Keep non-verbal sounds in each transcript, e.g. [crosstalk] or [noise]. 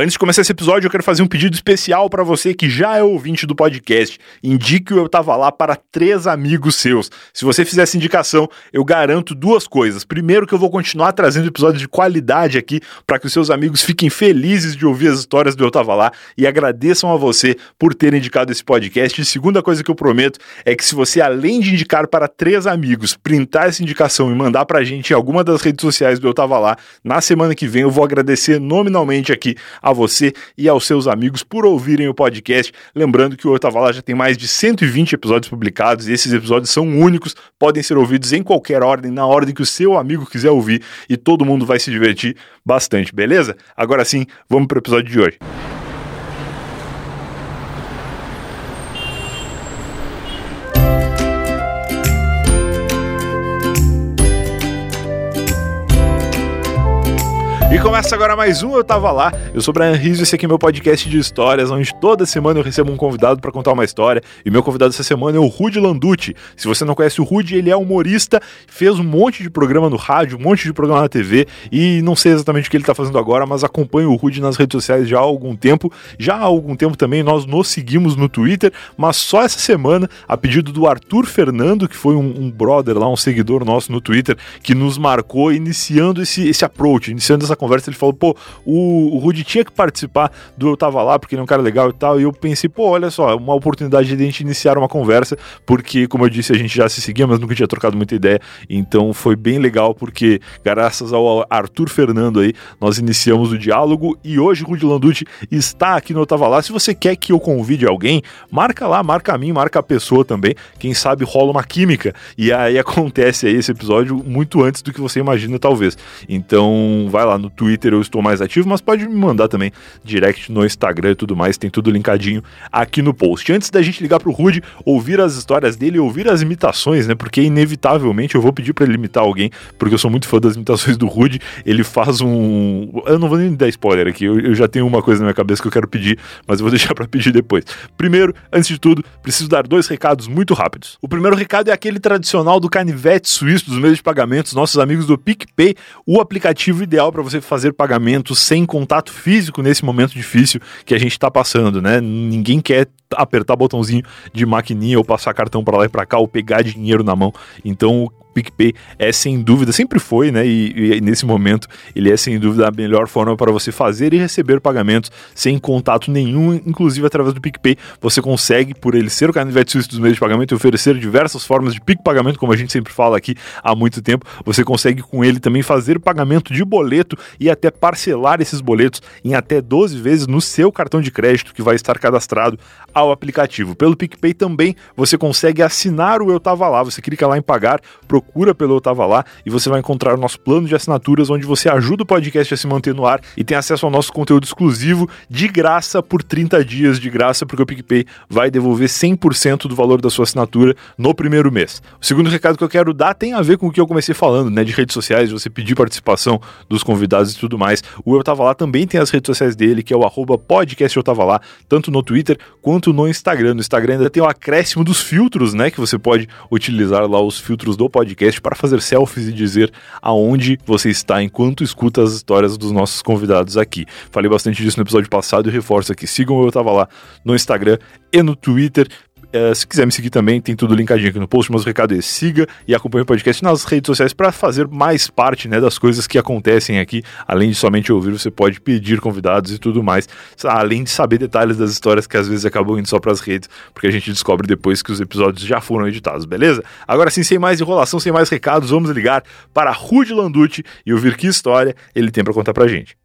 Antes de começar esse episódio, eu quero fazer um pedido especial para você que já é ouvinte do podcast. Indique o Eu Tava Lá para três amigos seus. Se você fizer essa indicação, eu garanto duas coisas. Primeiro, que eu vou continuar trazendo episódios de qualidade aqui para que os seus amigos fiquem felizes de ouvir as histórias do Eu Tava Lá e agradeçam a você por ter indicado esse podcast. E segunda coisa que eu prometo é que se você, além de indicar para três amigos, printar essa indicação e mandar pra gente em alguma das redes sociais do Eu Tava Lá, na semana que vem eu vou agradecer nominalmente aqui a você e aos seus amigos por ouvirem o podcast. Lembrando que o Eu Tava Lá já tem mais de 120 episódios publicados e esses episódios são únicos, podem ser ouvidos em qualquer ordem, na ordem que o seu amigo quiser ouvir e todo mundo vai se divertir bastante, beleza? Agora sim, vamos pro episódio de hoje. Começa agora mais um Eu Tava Lá. Eu sou o Brian Rizzo e esse aqui é meu podcast de histórias, onde toda semana eu recebo um convidado para contar uma história. E meu convidado essa semana é o Rudy Landucci. Se você não conhece o Rudy, ele é humorista, fez um monte de programa no rádio, um monte de programa na TV e não sei exatamente o que ele tá fazendo agora, mas acompanho o Rudy nas redes sociais já há algum tempo. Já há algum tempo também nós nos seguimos no Twitter, mas só essa semana, a pedido do Arthur Fernando, que foi um, um brother lá, um seguidor nosso no Twitter, que nos marcou iniciando esse, esse approach, iniciando essa conversa, ele falou, pô, o, o Rudy tinha que participar do Eu Tava Lá, porque ele é um cara legal e tal, e eu pensei, pô, olha só, uma oportunidade de a gente iniciar uma conversa, porque, como eu disse, a gente já se seguia, mas nunca tinha trocado muita ideia, então foi bem legal, porque graças ao Arthur Fernando aí, nós iniciamos o diálogo, e hoje Rudy Landucci está aqui no Eu Tava Lá, se você quer que eu convide alguém, marca lá, marca a mim, marca a pessoa também, quem sabe rola uma química, e aí acontece aí esse episódio muito antes do que você imagina, talvez. Então, vai lá no Twitter, eu estou mais ativo, mas pode me mandar também direct no Instagram e tudo mais, tem tudo linkadinho aqui no post. Antes da gente ligar pro Rude, ouvir as histórias dele, ouvir as imitações, né? Porque inevitavelmente eu vou pedir para ele imitar alguém, porque eu sou muito fã das imitações do Rude. Ele faz um. Eu não vou nem dar spoiler aqui, eu, eu já tenho uma coisa na minha cabeça que eu quero pedir, mas eu vou [laughs] deixar para pedir depois. Primeiro, antes de tudo, preciso dar dois recados muito rápidos. O primeiro recado é aquele tradicional do canivete suíço dos meios de pagamentos, nossos amigos do PicPay, o aplicativo ideal para você fazer pagamentos sem contato físico nesse momento difícil que a gente está passando, né? Ninguém quer apertar botãozinho de maquininha ou passar cartão para lá e para cá ou pegar dinheiro na mão. Então PicPay é sem dúvida, sempre foi, né? E, e, nesse momento ele é sem dúvida a melhor forma para você fazer e receber pagamentos sem contato nenhum, inclusive através do PicPay. Você consegue, por ele ser o canivete suíço dos meios de pagamento e oferecer diversas formas de PIC pagamento, como a gente sempre fala aqui há muito tempo, você consegue com ele também fazer pagamento de boleto e até parcelar esses boletos em até 12 vezes no seu cartão de crédito que vai estar cadastrado ao aplicativo. Pelo PicPay também você consegue assinar o Eu Tava Lá. Você clica lá em pagar, procura pelo Eu Tava Lá e você vai encontrar o nosso plano de assinaturas onde você ajuda o podcast a se manter no ar e tem acesso ao nosso conteúdo exclusivo de graça por 30 dias de graça, porque o PicPay vai devolver 100% do valor da sua assinatura no primeiro mês. O segundo recado que eu quero dar tem a ver com o que eu comecei falando, né, de redes sociais, de você pedir participação dos convidados e tudo mais. O Eu Tava Lá também tem as redes sociais dele, que é o arroba podcast Eu Tava Lá, tanto no Twitter quanto no Instagram. No Instagram ainda tem o acréscimo dos filtros, né, que você pode utilizar lá os filtros do podcast para fazer selfies e dizer aonde você está enquanto escuta as histórias dos nossos convidados aqui. Falei bastante disso no episódio passado e reforço aqui. Sigam eu tava lá no Instagram e no Twitter. Uh, se quiser me seguir também, tem tudo linkadinho aqui no post, mas o recado é siga e acompanhe o podcast nas redes sociais para fazer mais parte né, das coisas que acontecem aqui. Além de somente ouvir, você pode pedir convidados e tudo mais, além de saber detalhes das histórias que às vezes acabam indo só para as redes, porque a gente descobre depois que os episódios já foram editados, beleza? Agora sim, sem mais enrolação, sem mais recados, vamos ligar para Rudy Landucci e ouvir que história ele tem para contar pra gente.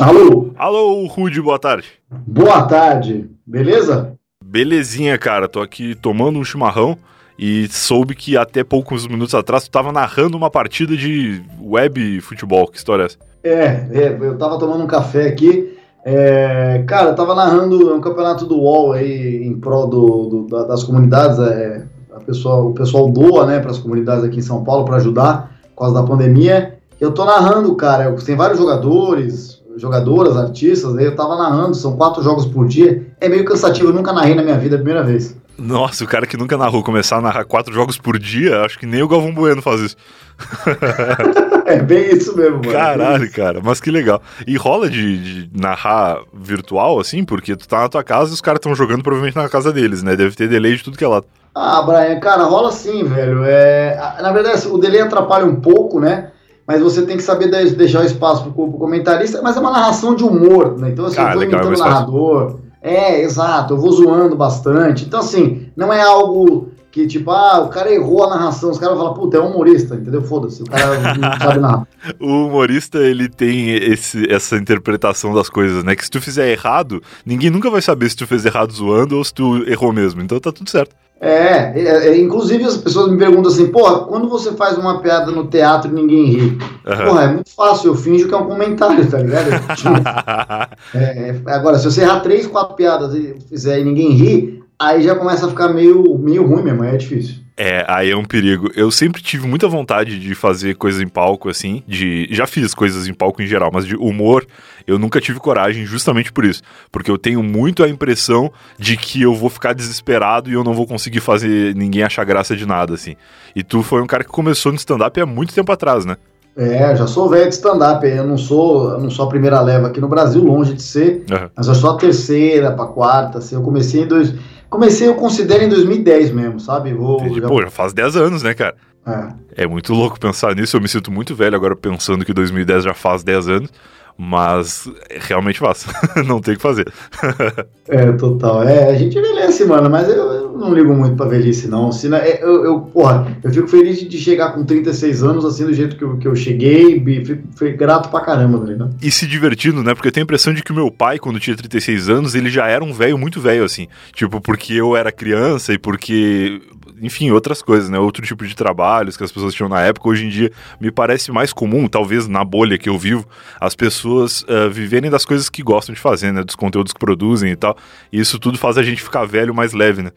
Alô? Alô, Rude, boa tarde. Boa tarde, beleza? Belezinha, cara. Tô aqui tomando um chimarrão e soube que até poucos minutos atrás tu tava narrando uma partida de web futebol. Que história é essa? É, é eu tava tomando um café aqui. É, cara, eu tava narrando um campeonato do UOL aí em prol do, do das comunidades. É, a pessoa, o pessoal doa, né, para as comunidades aqui em São Paulo para ajudar por causa da pandemia. Eu tô narrando, cara. Tem vários jogadores, jogadoras, artistas, aí eu tava narrando, são quatro jogos por dia. É meio cansativo, eu nunca narrei na minha vida, a primeira vez. Nossa, o cara que nunca narrou começar a narrar quatro jogos por dia, acho que nem o Galvão Bueno faz isso. [laughs] é bem isso mesmo, mano. Caralho, isso. cara, mas que legal. E rola de, de, narrar virtual, assim, porque tu tá na tua casa e os caras estão jogando provavelmente na casa deles, né? Deve ter delay de tudo que é lado. Ah, Brian, cara, rola sim, velho. É, na verdade, o delay atrapalha um pouco, né? Mas você tem que saber deixar o espaço pro, pro comentarista, mas é uma narração de humor, né? Então, assim, ah, eu tô legal, imitando o narrador. É, exato, eu vou zoando bastante. Então, assim, não é algo que, tipo, ah, o cara errou a narração, os caras vão falar, puta, é um humorista, entendeu? Foda-se, o cara não sabe [laughs] nada. o humorista, ele tem esse, essa interpretação das coisas, né? Que se tu fizer errado, ninguém nunca vai saber se tu fez errado zoando ou se tu errou mesmo, então tá tudo certo. É, é, é, inclusive as pessoas me perguntam assim, porra, quando você faz uma piada no teatro e ninguém ri? Uhum. Porra, é muito fácil, eu finjo que é um comentário, tá ligado? [laughs] é, é, agora, se você errar três, quatro piadas e fizer e ninguém ri, aí já começa a ficar meio, meio ruim mesmo, é difícil. É, aí é um perigo. Eu sempre tive muita vontade de fazer coisas em palco, assim, de... Já fiz coisas em palco em geral, mas de humor eu nunca tive coragem justamente por isso. Porque eu tenho muito a impressão de que eu vou ficar desesperado e eu não vou conseguir fazer ninguém achar graça de nada, assim. E tu foi um cara que começou no stand-up há muito tempo atrás, né? É, já sou velho de stand-up, eu não sou, eu não sou a primeira leva aqui no Brasil, longe de ser, uhum. mas eu sou a terceira para quarta, assim, eu comecei em dois, comecei eu considero em 2010 mesmo, sabe? Vou, já... Pô, já faz 10 anos, né, cara? É. é muito louco pensar nisso, eu me sinto muito velho agora pensando que 2010 já faz 10 anos, mas realmente faço. [laughs] não tem o que fazer. [laughs] é, total. É, a gente envelhece, mano, mas eu, eu não ligo muito pra velhice, não. Se, né, eu, eu, porra, eu fico feliz de chegar com 36 anos, assim, do jeito que eu, que eu cheguei, fico, fico grato pra caramba, tá E se divertindo, né? Porque eu tenho a impressão de que o meu pai, quando tinha 36 anos, ele já era um velho muito velho, assim. Tipo, porque eu era criança e porque enfim, outras coisas, né? Outro tipo de trabalhos que as pessoas tinham na época. Hoje em dia me parece mais comum, talvez na bolha que eu vivo, as pessoas uh, viverem das coisas que gostam de fazer, né? Dos conteúdos que produzem e tal. E isso tudo faz a gente ficar velho mais leve, né?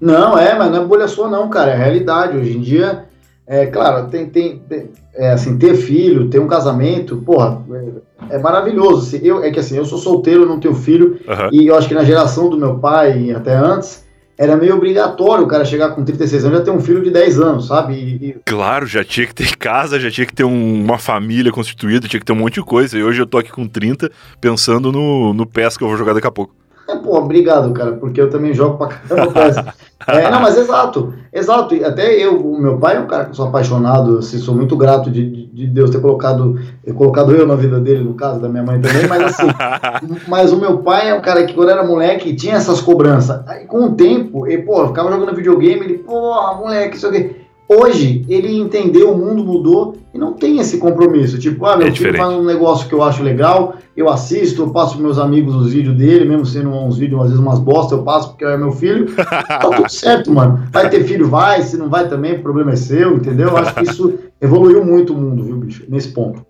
Não, é, mas não é bolha sua, não, cara. É realidade. Hoje em dia, é claro, tem, tem, tem é, assim, ter filho, ter um casamento, porra, é, é maravilhoso. Assim, eu, é que assim, eu sou solteiro, não tenho filho, uhum. e eu acho que na geração do meu pai, e até antes, era meio obrigatório o cara chegar com 36 anos já ter um filho de 10 anos, sabe? E. Claro, já tinha que ter [laughs] casa, já tinha que ter um, uma família constituída, tinha que ter um monte de coisa. E hoje eu tô aqui com 30 pensando no, no PES que eu vou jogar daqui a pouco. É, pô, obrigado, cara, porque eu também jogo pra caramba [laughs] é, não, mas exato, exato. E até eu, o meu pai é um cara que eu sou apaixonado, assim, sou muito grato de, de Deus ter colocado, ter colocado eu na vida dele, no caso da minha mãe também, mas assim, [laughs] mas o meu pai é um cara que quando era moleque tinha essas cobranças. Aí com o tempo, ele, pô, ficava jogando videogame, ele, porra, moleque, isso aqui. Hoje, ele entendeu, o mundo mudou e não tem esse compromisso. Tipo, ah, meu é filho faz um negócio que eu acho legal, eu assisto, eu passo meus amigos os vídeos dele, mesmo sendo uns vídeos, às vezes umas bosta, eu passo porque é meu filho. [laughs] tá tudo certo, mano. Vai ter filho, vai, se não vai também, o problema é seu, entendeu? Eu acho que isso [laughs] evoluiu muito o mundo, viu, bicho, nesse ponto.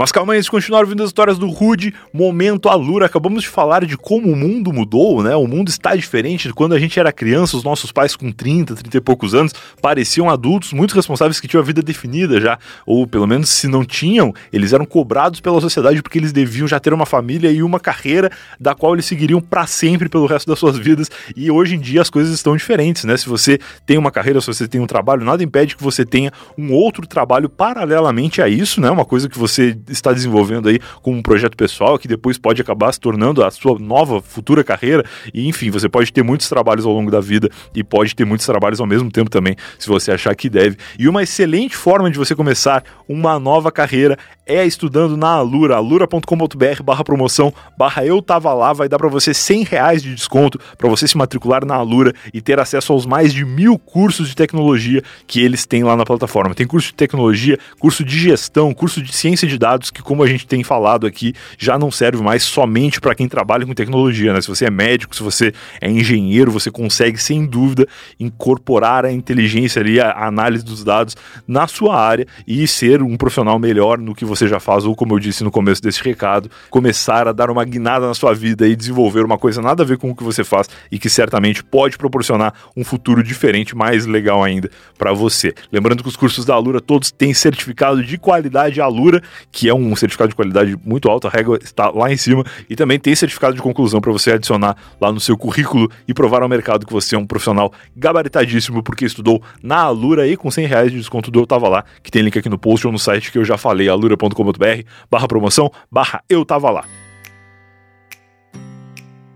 Mas calma aí, antes de continuar ouvindo as histórias do Rude, momento Alura. Acabamos de falar de como o mundo mudou, né? O mundo está diferente quando a gente era criança, os nossos pais com 30, 30 e poucos anos pareciam adultos muito responsáveis que tinham a vida definida já, ou pelo menos se não tinham, eles eram cobrados pela sociedade porque eles deviam já ter uma família e uma carreira da qual eles seguiriam para sempre pelo resto das suas vidas. E hoje em dia as coisas estão diferentes, né? Se você tem uma carreira, se você tem um trabalho, nada impede que você tenha um outro trabalho paralelamente a isso, né? Uma coisa que você está desenvolvendo aí como um projeto pessoal que depois pode acabar se tornando a sua nova futura carreira. E enfim, você pode ter muitos trabalhos ao longo da vida e pode ter muitos trabalhos ao mesmo tempo também, se você achar que deve. E uma excelente forma de você começar uma nova carreira é estudando na Alura, alura.com.br barra promoção, barra eu tava lá, vai dar para você 100 reais de desconto para você se matricular na Alura e ter acesso aos mais de mil cursos de tecnologia que eles têm lá na plataforma. Tem curso de tecnologia, curso de gestão, curso de ciência de dados, que, como a gente tem falado aqui, já não serve mais somente para quem trabalha com tecnologia. Né? Se você é médico, se você é engenheiro, você consegue, sem dúvida, incorporar a inteligência ali, a análise dos dados na sua área e ser um profissional melhor no que você já faz, ou como eu disse no começo desse recado, começar a dar uma guinada na sua vida e desenvolver uma coisa nada a ver com o que você faz e que certamente pode proporcionar um futuro diferente, mais legal ainda para você. Lembrando que os cursos da Alura todos têm certificado de qualidade Alura, que que é um certificado de qualidade muito alto, a régua está lá em cima, e também tem certificado de conclusão para você adicionar lá no seu currículo e provar ao mercado que você é um profissional gabaritadíssimo porque estudou na Alura e com 100 reais de desconto do Eu Tava Lá, que tem link aqui no post ou no site que eu já falei, alura.com.br barra promoção, barra Eu Tava Lá.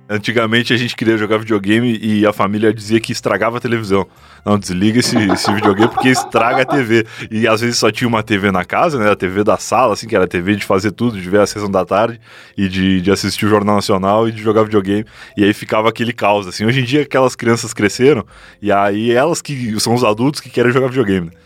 Antigamente a gente queria jogar videogame e a família dizia que estragava a televisão. Não, desliga esse, esse videogame porque estraga a TV. E às vezes só tinha uma TV na casa, né? A TV da sala, assim, que era a TV de fazer tudo, de ver a sessão da tarde e de, de assistir o Jornal Nacional e de jogar videogame. E aí ficava aquele caos, assim. Hoje em dia aquelas crianças cresceram e aí elas que são os adultos que querem jogar videogame. Né?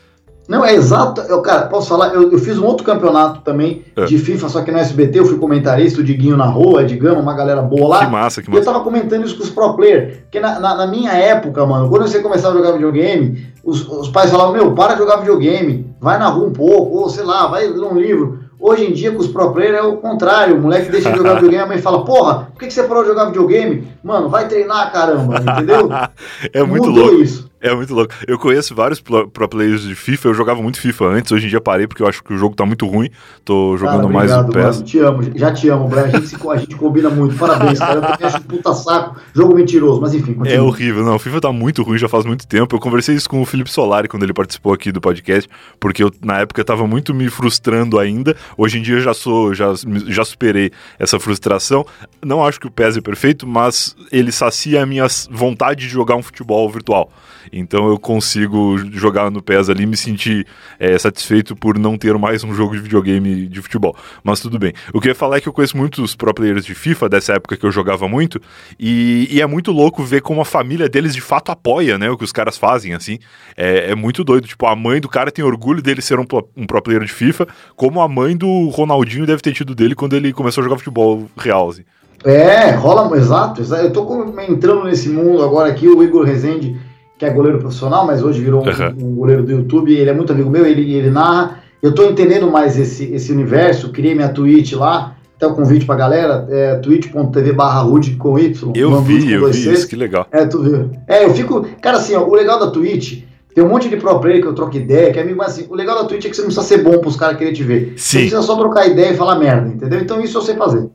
Não, é exato. Eu, cara, posso falar? Eu, eu fiz um outro campeonato também é. de FIFA, só que no SBT eu fui comentarista, o Diguinho na rua, Edgama, uma galera boa lá. Que massa, que massa. E eu tava comentando isso com os pro players. Porque na, na, na, minha época, mano, quando você começava a jogar videogame, os, os pais falavam: Meu, para de jogar videogame, vai na rua um pouco, ou sei lá, vai ler um livro. Hoje em dia, com os pro players é o contrário. O moleque deixa de jogar [laughs] videogame, a mãe fala, porra, por que, que você parou de jogar videogame? Mano, vai treinar, caramba, entendeu? [laughs] é muito Mudou louco. isso. É muito louco. Eu conheço vários pro players de FIFA, eu jogava muito FIFA antes, hoje em dia parei porque eu acho que o jogo tá muito ruim. Tô jogando cara, obrigado, mais o PES. Mano, te amo, já te amo, Brian. A gente, se, a gente combina muito. Parabéns, cara. Eu também acho puta saco, jogo mentiroso, mas enfim. Continua. É horrível, não. O FIFA tá muito ruim já faz muito tempo. Eu conversei isso com o Felipe Solari quando ele participou aqui do podcast, porque eu, na época, tava muito me frustrando ainda. Hoje em dia eu já sou, já, já superei essa frustração. Não acho que o PES é perfeito, mas ele sacia a minha vontade de jogar um futebol virtual. Então eu consigo jogar no PES ali e me sentir é, satisfeito por não ter mais um jogo de videogame de futebol. Mas tudo bem. O que eu ia falar é que eu conheço muitos pro players de FIFA, dessa época que eu jogava muito, e, e é muito louco ver como a família deles de fato apoia, né? O que os caras fazem, assim. É, é muito doido. Tipo, a mãe do cara tem orgulho dele ser um, um pro player de FIFA, como a mãe do Ronaldinho deve ter tido dele quando ele começou a jogar futebol real, assim. É, rola, exato, exato. Eu tô entrando nesse mundo agora aqui, o Igor Rezende que é goleiro profissional, mas hoje virou um, uhum. um goleiro do YouTube, ele é muito amigo meu, ele, ele narra. Eu estou entendendo mais esse, esse universo, criei minha Twitch lá, até o convite pra galera, é twitch.tv barra com Y. Eu vi, eu vi isso, que legal. É, tu viu. É, eu fico, cara assim, ó, o legal da Twitch tem um monte de pro player que eu troco ideia, que é amigo, mas assim, o legal da Twitch é que você não precisa ser bom pros caras querer te ver. Sim. Você precisa só trocar ideia e falar merda, entendeu? Então isso eu sei fazer.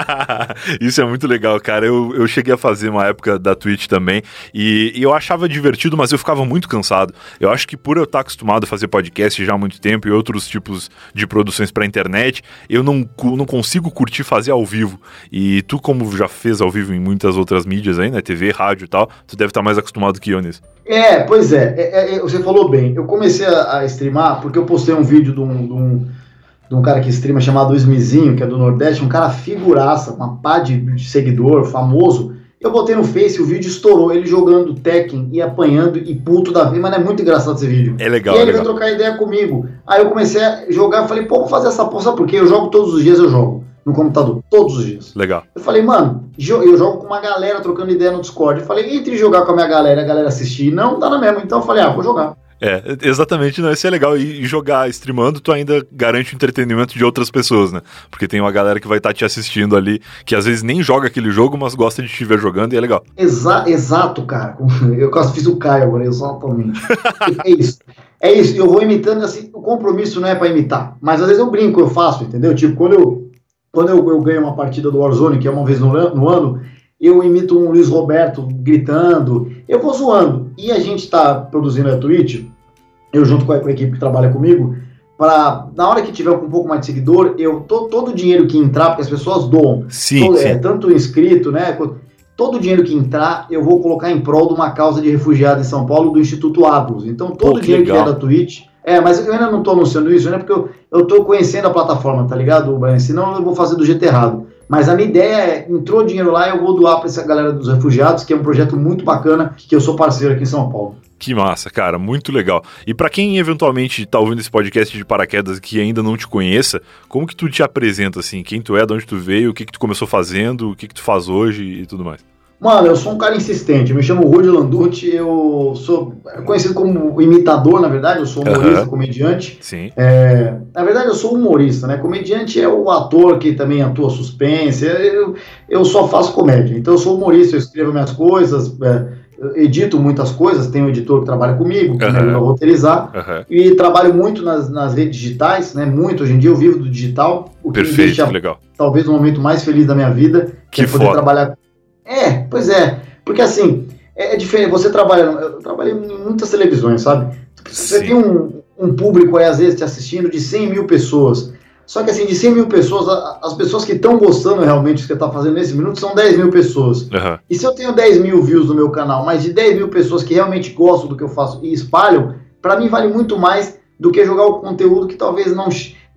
[laughs] isso é muito legal, cara. Eu, eu cheguei a fazer uma época da Twitch também e, e, eu achava divertido, mas eu ficava muito cansado. Eu acho que por eu estar acostumado a fazer podcast já há muito tempo e outros tipos de produções pra internet, eu não, não consigo curtir fazer ao vivo. E tu, como já fez ao vivo em muitas outras mídias aí, né? TV, rádio e tal, tu deve estar mais acostumado que eu nisso. É, pois é, é, é, você falou bem. Eu comecei a, a, streamar porque eu postei um vídeo de um, de um, de um cara que streama chamado Ismizinho, que é do Nordeste, um cara figuraça, uma pá de, seguidor, famoso. Eu botei no Face, o vídeo estourou, ele jogando Tekken e apanhando e puto da vida, mas é muito engraçado esse vídeo. É legal. E ele veio trocar ideia comigo. Aí eu comecei a jogar, falei, pô, vou fazer essa porra, porque eu jogo todos os dias, eu jogo no computador, todos os dias. Legal. Eu falei, mano, eu jogo com uma galera trocando ideia no Discord. Eu falei, entre jogar com a minha galera a galera assistir, não dá na mesma. Então eu falei, ah, vou jogar. É, exatamente, não, isso é legal. E jogar streamando, tu ainda garante o entretenimento de outras pessoas, né? Porque tem uma galera que vai estar tá te assistindo ali, que às vezes nem joga aquele jogo, mas gosta de te ver jogando e é legal. Exa exato, cara. [laughs] Eu quase fiz o Caio agora, exatamente. [laughs] é isso. É isso, eu vou imitando assim, o compromisso não é para imitar, mas às vezes eu brinco, eu faço, entendeu? Tipo, quando eu quando eu, eu ganho uma partida do Warzone, que é uma vez no, no, ano, eu imito um Luiz Roberto gritando, eu vou zoando. E a gente está produzindo a Twitch, eu junto com a, com a, equipe que trabalha comigo, para na hora que tiver um pouco mais de seguidor, eu to, todo o dinheiro que entrar, porque as pessoas doam, sim, todo, sim. É, tanto inscrito, né? Todo o dinheiro que entrar, eu vou colocar em prol de uma causa de refugiado em São Paulo do Instituto Aglos. Então, todo o dinheiro que, que é da Twitch, é, mas eu ainda não estou anunciando isso, né? Porque eu, tô conhecendo a plataforma, tá ligado, Brian? Senão eu vou fazer do jeito errado. Mas a minha ideia é, entrou dinheiro lá, eu vou doar para essa galera dos refugiados, que é um projeto muito bacana, que eu sou parceiro aqui em São Paulo. Que massa, cara, muito legal. E para quem eventualmente tá ouvindo esse podcast de paraquedas que ainda não te conheça, como que tu te apresenta assim? Quem tu é, de onde tu veio, o que que tu começou fazendo, o que que tu faz hoje e tudo mais? Mano, eu sou um cara insistente. Eu me chamo Rudy Landucci. Eu sou conhecido como imitador, na verdade. Eu sou humorista, uhum. comediante. Sim. É, na verdade, eu sou humorista, né? Comediante é o ator que também atua suspense. Eu, eu só faço comédia. Então, eu sou humorista. Eu escrevo minhas coisas. É, edito muitas coisas, tenho um editor que trabalha comigo, que Aham. me ajuda a roteirizar, Aham. e trabalho muito nas, nas redes digitais, né? Muito, hoje em dia eu vivo do digital, o que me Perfeito, deixa que legal. talvez o momento mais feliz da minha vida, Que é poder foda. trabalhar. É, pois é, porque assim, é, é diferente, você trabalha, eu trabalhei em muitas televisões, sabe? Você Sim. tem um, um público aí, às vezes, te assistindo de 100 mil pessoas. Só que assim, de 100 mil pessoas, as pessoas que estão gostando realmente do que você está fazendo nesse minuto são 10 mil pessoas. Aham. E se eu tenho 10 mil views no meu canal, mas de 10 mil pessoas que realmente gostam do que eu faço e espalham, para mim vale muito mais do que jogar o conteúdo que talvez não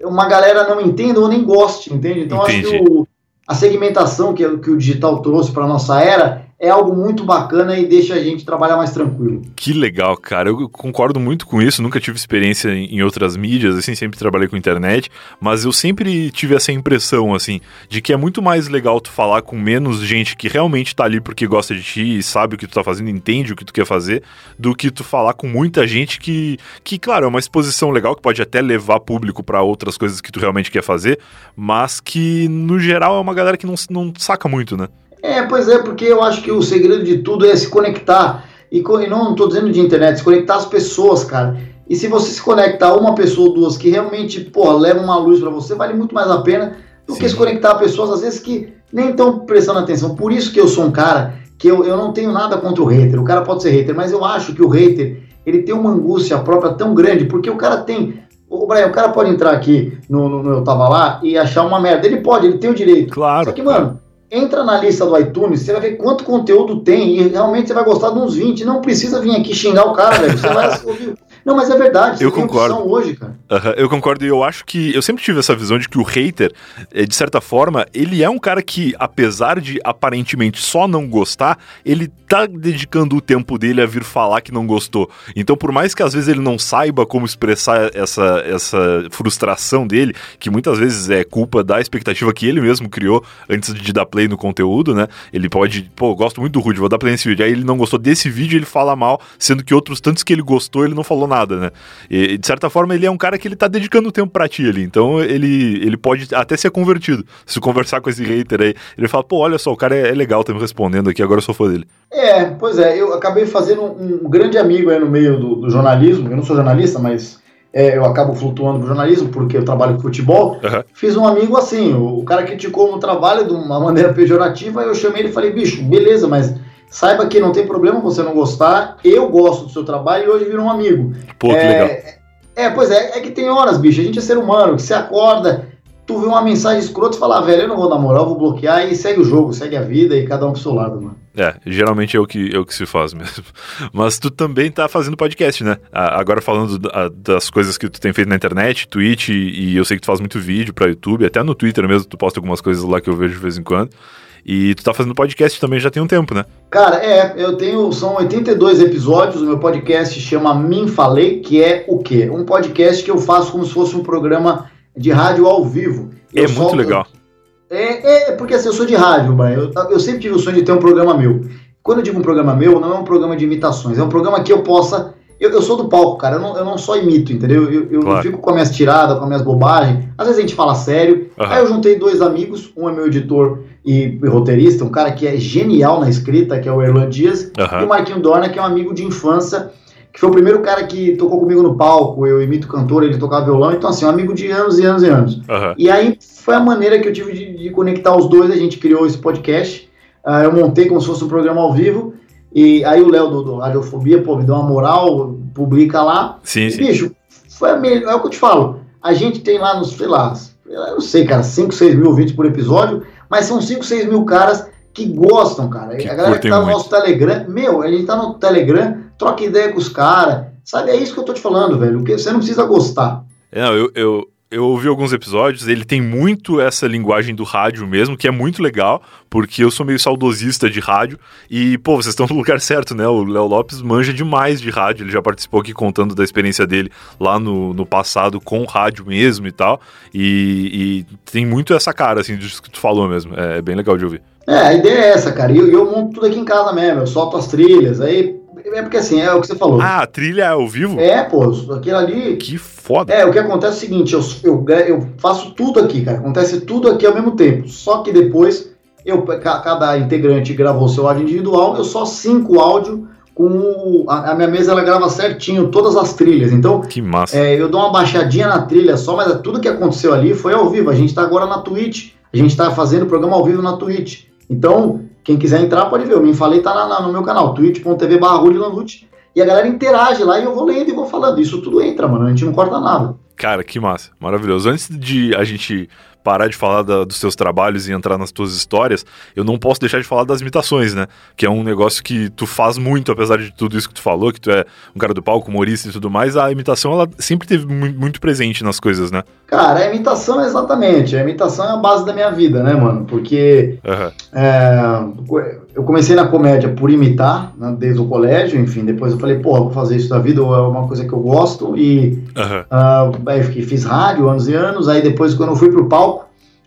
uma galera não entenda ou nem goste, entende? Então acho que o- a segmentação que, que o digital trouxe para nossa era é algo muito bacana e deixa a gente trabalhar mais tranquilo. Que legal, cara. Eu concordo muito com isso. Nunca tive experiência em outras mídias, assim, sempre trabalhei com internet, mas eu sempre tive essa impressão, assim, de que é muito mais legal tu falar com menos gente que realmente tá ali porque gosta de ti e sabe o que tu tá fazendo, entende o que tu quer fazer, do que tu falar com muita gente que, que claro, é uma exposição legal que pode até levar público pra outras coisas que tu realmente quer fazer, mas que no geral é uma galera que não, não saca muito, né? É, pois é, porque eu acho que o segredo de tudo é se conectar. E, e não estou dizendo de internet, se conectar as pessoas, cara. E se você se conectar a uma pessoa ou duas que realmente, porra, levam uma luz para você, vale muito mais a pena do que Sim. se conectar a pessoas, às vezes, que nem estão prestando atenção. Por isso que eu sou um cara que eu, eu não tenho nada contra o hater. O cara pode ser hater, mas eu acho que o hater, ele tem uma angústia própria tão grande, porque o cara tem... O Brian, o cara pode entrar aqui no, no, no Eu Tava Lá e achar uma merda. Ele pode, ele tem o direito. Claro. Só que, mano, entra na lista do iTunes, você vai ver quanto conteúdo tem e realmente você vai gostar de uns 20. Não precisa vir aqui xingar o cara, velho. Você vai ouvir. Não, mas é verdade. você Eu concordo. hoje, cara. Aham, eu concordo e eu acho que eu sempre tive essa visão de que o hater, eh, de certa forma, ele é um cara que, apesar de aparentemente só não gostar, ele tá dedicando o tempo dele a vir falar que não gostou. Então, por mais que às vezes ele não saiba como expressar essa, essa frustração dele, que muitas vezes é culpa da expectativa que ele mesmo criou antes de dar play no conteúdo, né? Ele pode, pô, gosto muito do Rude, vou dar play nesse vídeo. Aí ele não gostou desse vídeo, ele fala mal, sendo que outros tantos que ele gostou, ele não falou nada, né? E, de certa forma, ele é um cara que ele tá dedicando tempo pra ti ali. Então, ele, ele pode até ser convertido. Se conversar com esse hater aí, ele fala, pô, olha só, o cara é, é legal, tá me respondendo aqui, agora eu sou fã dele. É, pois é, eu acabei fazendo um, um grande amigo aí no meio do, do jornalismo. Eu não sou jornalista, mas é, eu acabo flutuando pro jornalismo porque eu trabalho com futebol. Aham. Fiz um amigo assim, o, o cara criticou o meu trabalho de uma [laughs] maneira pejorativa, eu chamei ele e falei, bicho, beleza, mas saiba que não tem problema você não gostar, eu gosto do seu trabalho e hoje virou um amigo. Pô, que é, legal. É, pois é, é que tem horas, bicho, a gente é ser humano, que você acorda, tu vê uma mensagem escrota e fala, ah, velho, eu não vou namorar, eu vou bloquear e segue o jogo, segue a vida e cada um pro seu lado, mano. É, geralmente é o que, é o que se faz mesmo. [laughs] Mas tu também tá fazendo podcast, né? Agora falando da- das coisas que tu tem feito na internet, Twitch, e eu sei que tu faz muito vídeo pra YouTube, até no Twitter mesmo, tu posta algumas coisas lá que eu vejo de vez em quando. E tu tá fazendo podcast também já tem um tempo, né? Cara, é, eu tenho, são 82 episódios, o meu podcast chama Mim Falei, que é o quê? Um podcast que eu faço como se fosse um programa de rádio ao vivo. É Eu muito solto- legal. É, é porque assim, eu sou de rádio, Brian. Eu, eu sempre tive o sonho de ter um programa meu. Quando eu digo um programa meu, não é um programa de imitações, é um programa que eu possa. Eu, eu sou do palco, cara, eu não, eu não só imito, entendeu? Eu, eu Claro. fico com as minhas tiradas, com as minhas bobagens. Às vezes a gente fala sério. Aham. Aí eu juntei dois amigos, um é meu editor e, e roteirista, um cara que é genial na escrita, que é o Erlan Dias, e Aham. o Marquinho Dorna, que é um amigo de infância, que foi o primeiro cara que tocou comigo no palco. Eu imito cantor, ele tocava violão, então assim, um amigo de anos e anos e anos. Aham. E aí foi a maneira que eu tive de, de conectar os dois, a gente criou esse podcast. Ah, eu montei como se fosse um programa ao vivo. E aí o Léo do, do Radiofobia, pô, me deu uma moral, publica lá. Sim, E, sim. bicho, foi a melhor, é o que eu te falo. A gente tem lá nos, sei lá, eu não sei, cara, 5, 6 mil ouvintes por episódio, mas são 5, 6 mil caras que gostam, cara. Que a galera que tá no muito. nosso Telegram, meu, a gente tá no Telegram, troca ideia com os caras. Sabe, é isso que eu tô te falando, velho. Porque você não precisa gostar. Não, eu, eu, eu ouvi alguns episódios, ele tem muito essa linguagem do rádio mesmo, que é muito legal, porque eu sou meio saudosista de rádio, e, pô, vocês estão no lugar certo, né? O Léo Lopes manja demais de rádio, ele já participou aqui contando da experiência dele lá no, no passado com rádio mesmo e tal, e, e tem muito essa cara, assim, disso que tu falou mesmo, é, bem legal de ouvir. É, a ideia é essa, cara. E eu, eu monto tudo aqui em casa mesmo, eu solto as trilhas, aí. É porque assim, é o que você falou. Ah, a trilha é ao vivo? É, pô, aquilo ali. Que foda. É, o que acontece é o seguinte, eu, eu, eu faço tudo aqui, cara. Acontece tudo aqui ao mesmo tempo. Só que depois, eu, ca- cada integrante gravou seu áudio individual, eu só cinco áudio com a, a, minha mesa ela grava certinho todas as trilhas. Então, que massa. É, eu dou uma baixadinha na trilha só, mas tudo que aconteceu ali foi ao vivo. A gente está agora na Twitch. A gente está fazendo o programa ao vivo na Twitch. Então, quem quiser entrar pode ver. Eu me falei tá na, na, no meu canal, twitch.tv barra E a galera interage lá e eu vou lendo e vou falando. Isso tudo entra, mano. A gente não corta nada. Cara, que massa. Maravilhoso. Antes de a gente parar de falar da, dos seus trabalhos e entrar nas tuas histórias, eu não posso deixar de falar das imitações, né? Que é um negócio que tu faz muito, apesar de tudo isso que tu falou, que tu é um cara do palco, humorista e tudo mais, a imitação ela sempre teve muito presente nas coisas, né? Cara, a imitação é exatamente. A imitação é a base da minha vida, né, mano? Porque uhum. é, eu comecei na comédia por imitar, né, desde o colégio, enfim, depois eu falei, porra, vou fazer isso da vida, é uma coisa que eu gosto, e uhum. uh, aí fiz rádio anos e anos, aí depois quando eu fui pro palco,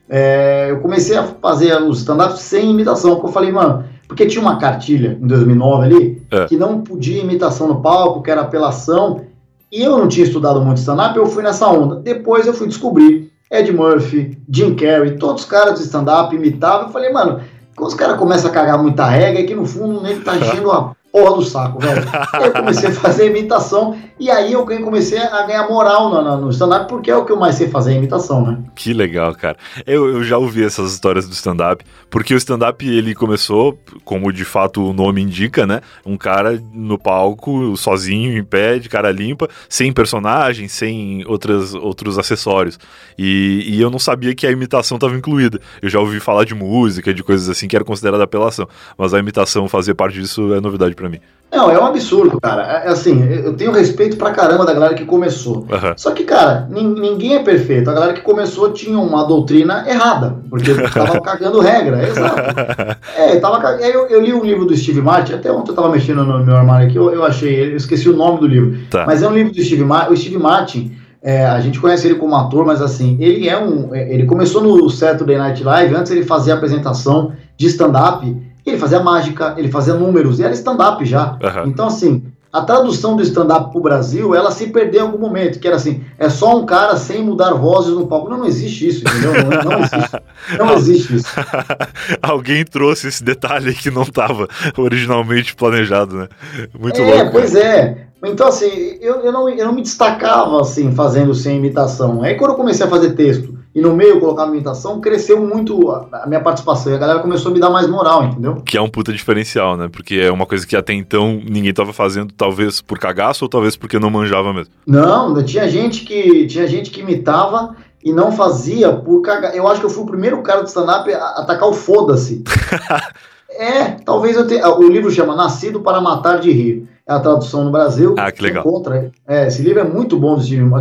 é, eu comecei a fazer os stand-ups sem imitação, porque eu falei, mano, porque tinha uma cartilha em 2009 ali, é. que não podia imitação no palco, que era apelação, e eu não tinha estudado muito stand-up, eu fui nessa onda. Depois eu fui descobrir Ed Murphy, Jim Carrey, todos os caras de stand-up imitavam. Eu falei, mano, quando os caras começam a cagar muita regra, é que no fundo ele tá [laughs] enchendo a porra do saco, velho. eu comecei a fazer imitação e aí eu comecei a ganhar moral no, no stand-up, porque é o que eu mais sei fazer, imitação, né? Que legal, cara. Eu, eu já ouvi essas histórias do stand-up, porque o stand-up ele começou, como de fato o nome indica, né? Um cara no palco, sozinho, em pé, de cara limpa, sem personagem, sem outras, outros acessórios. E, e eu não sabia que a imitação estava incluída. Eu já ouvi falar de música, de coisas assim que era considerada apelação, mas a imitação fazer parte disso é novidade para mim. Não, é um absurdo, cara. É, assim, eu tenho respeito pra caramba da galera que começou. Uhum. Só que, cara, ninguém é perfeito. A galera que começou tinha uma doutrina errada, porque [laughs] tava cagando regra. Exato. É, tava eu, eu li um livro do Steve Martin, até ontem eu tava mexendo no meu armário aqui, eu, eu achei, eu esqueci o nome do livro. Tá. Mas é um livro do Steve Martin. O Steve Martin, é, a gente conhece ele como ator, mas assim, ele é um. É, ele começou no Saturday Night Live, antes ele fazia apresentação de stand-up ele fazia mágica, ele fazia números, e era stand-up já. Uhum. Então, assim, a tradução do stand-up para o Brasil, ela se perdeu em algum momento, que era assim, é só um cara sem mudar vozes no palco. Não, não existe isso, entendeu? Não, não [laughs] existe. Não existe isso. [laughs] Alguém trouxe esse detalhe que não estava originalmente planejado, né? Muito é, louco. É, pois é. Então, assim, eu, eu, não, eu não me destacava, assim, fazendo sem imitação. Aí, quando eu comecei a fazer texto e no meio colocar imitação, cresceu muito a, minha participação. E a galera começou a me dar mais moral, entendeu? Que é um puta diferencial, né? Porque é uma coisa que até então ninguém tava fazendo, talvez por cagaço ou talvez porque não manjava mesmo. Não, tinha gente que, tinha gente que imitava e não fazia por cagar. Eu acho que eu fui o primeiro cara do stand-up a atacar o foda-se. [laughs] é, talvez eu tenha. O livro chama Nascido para Matar de Rir. É a tradução no Brasil. Ah, que legal. Encontra. É, esse livro é muito bom.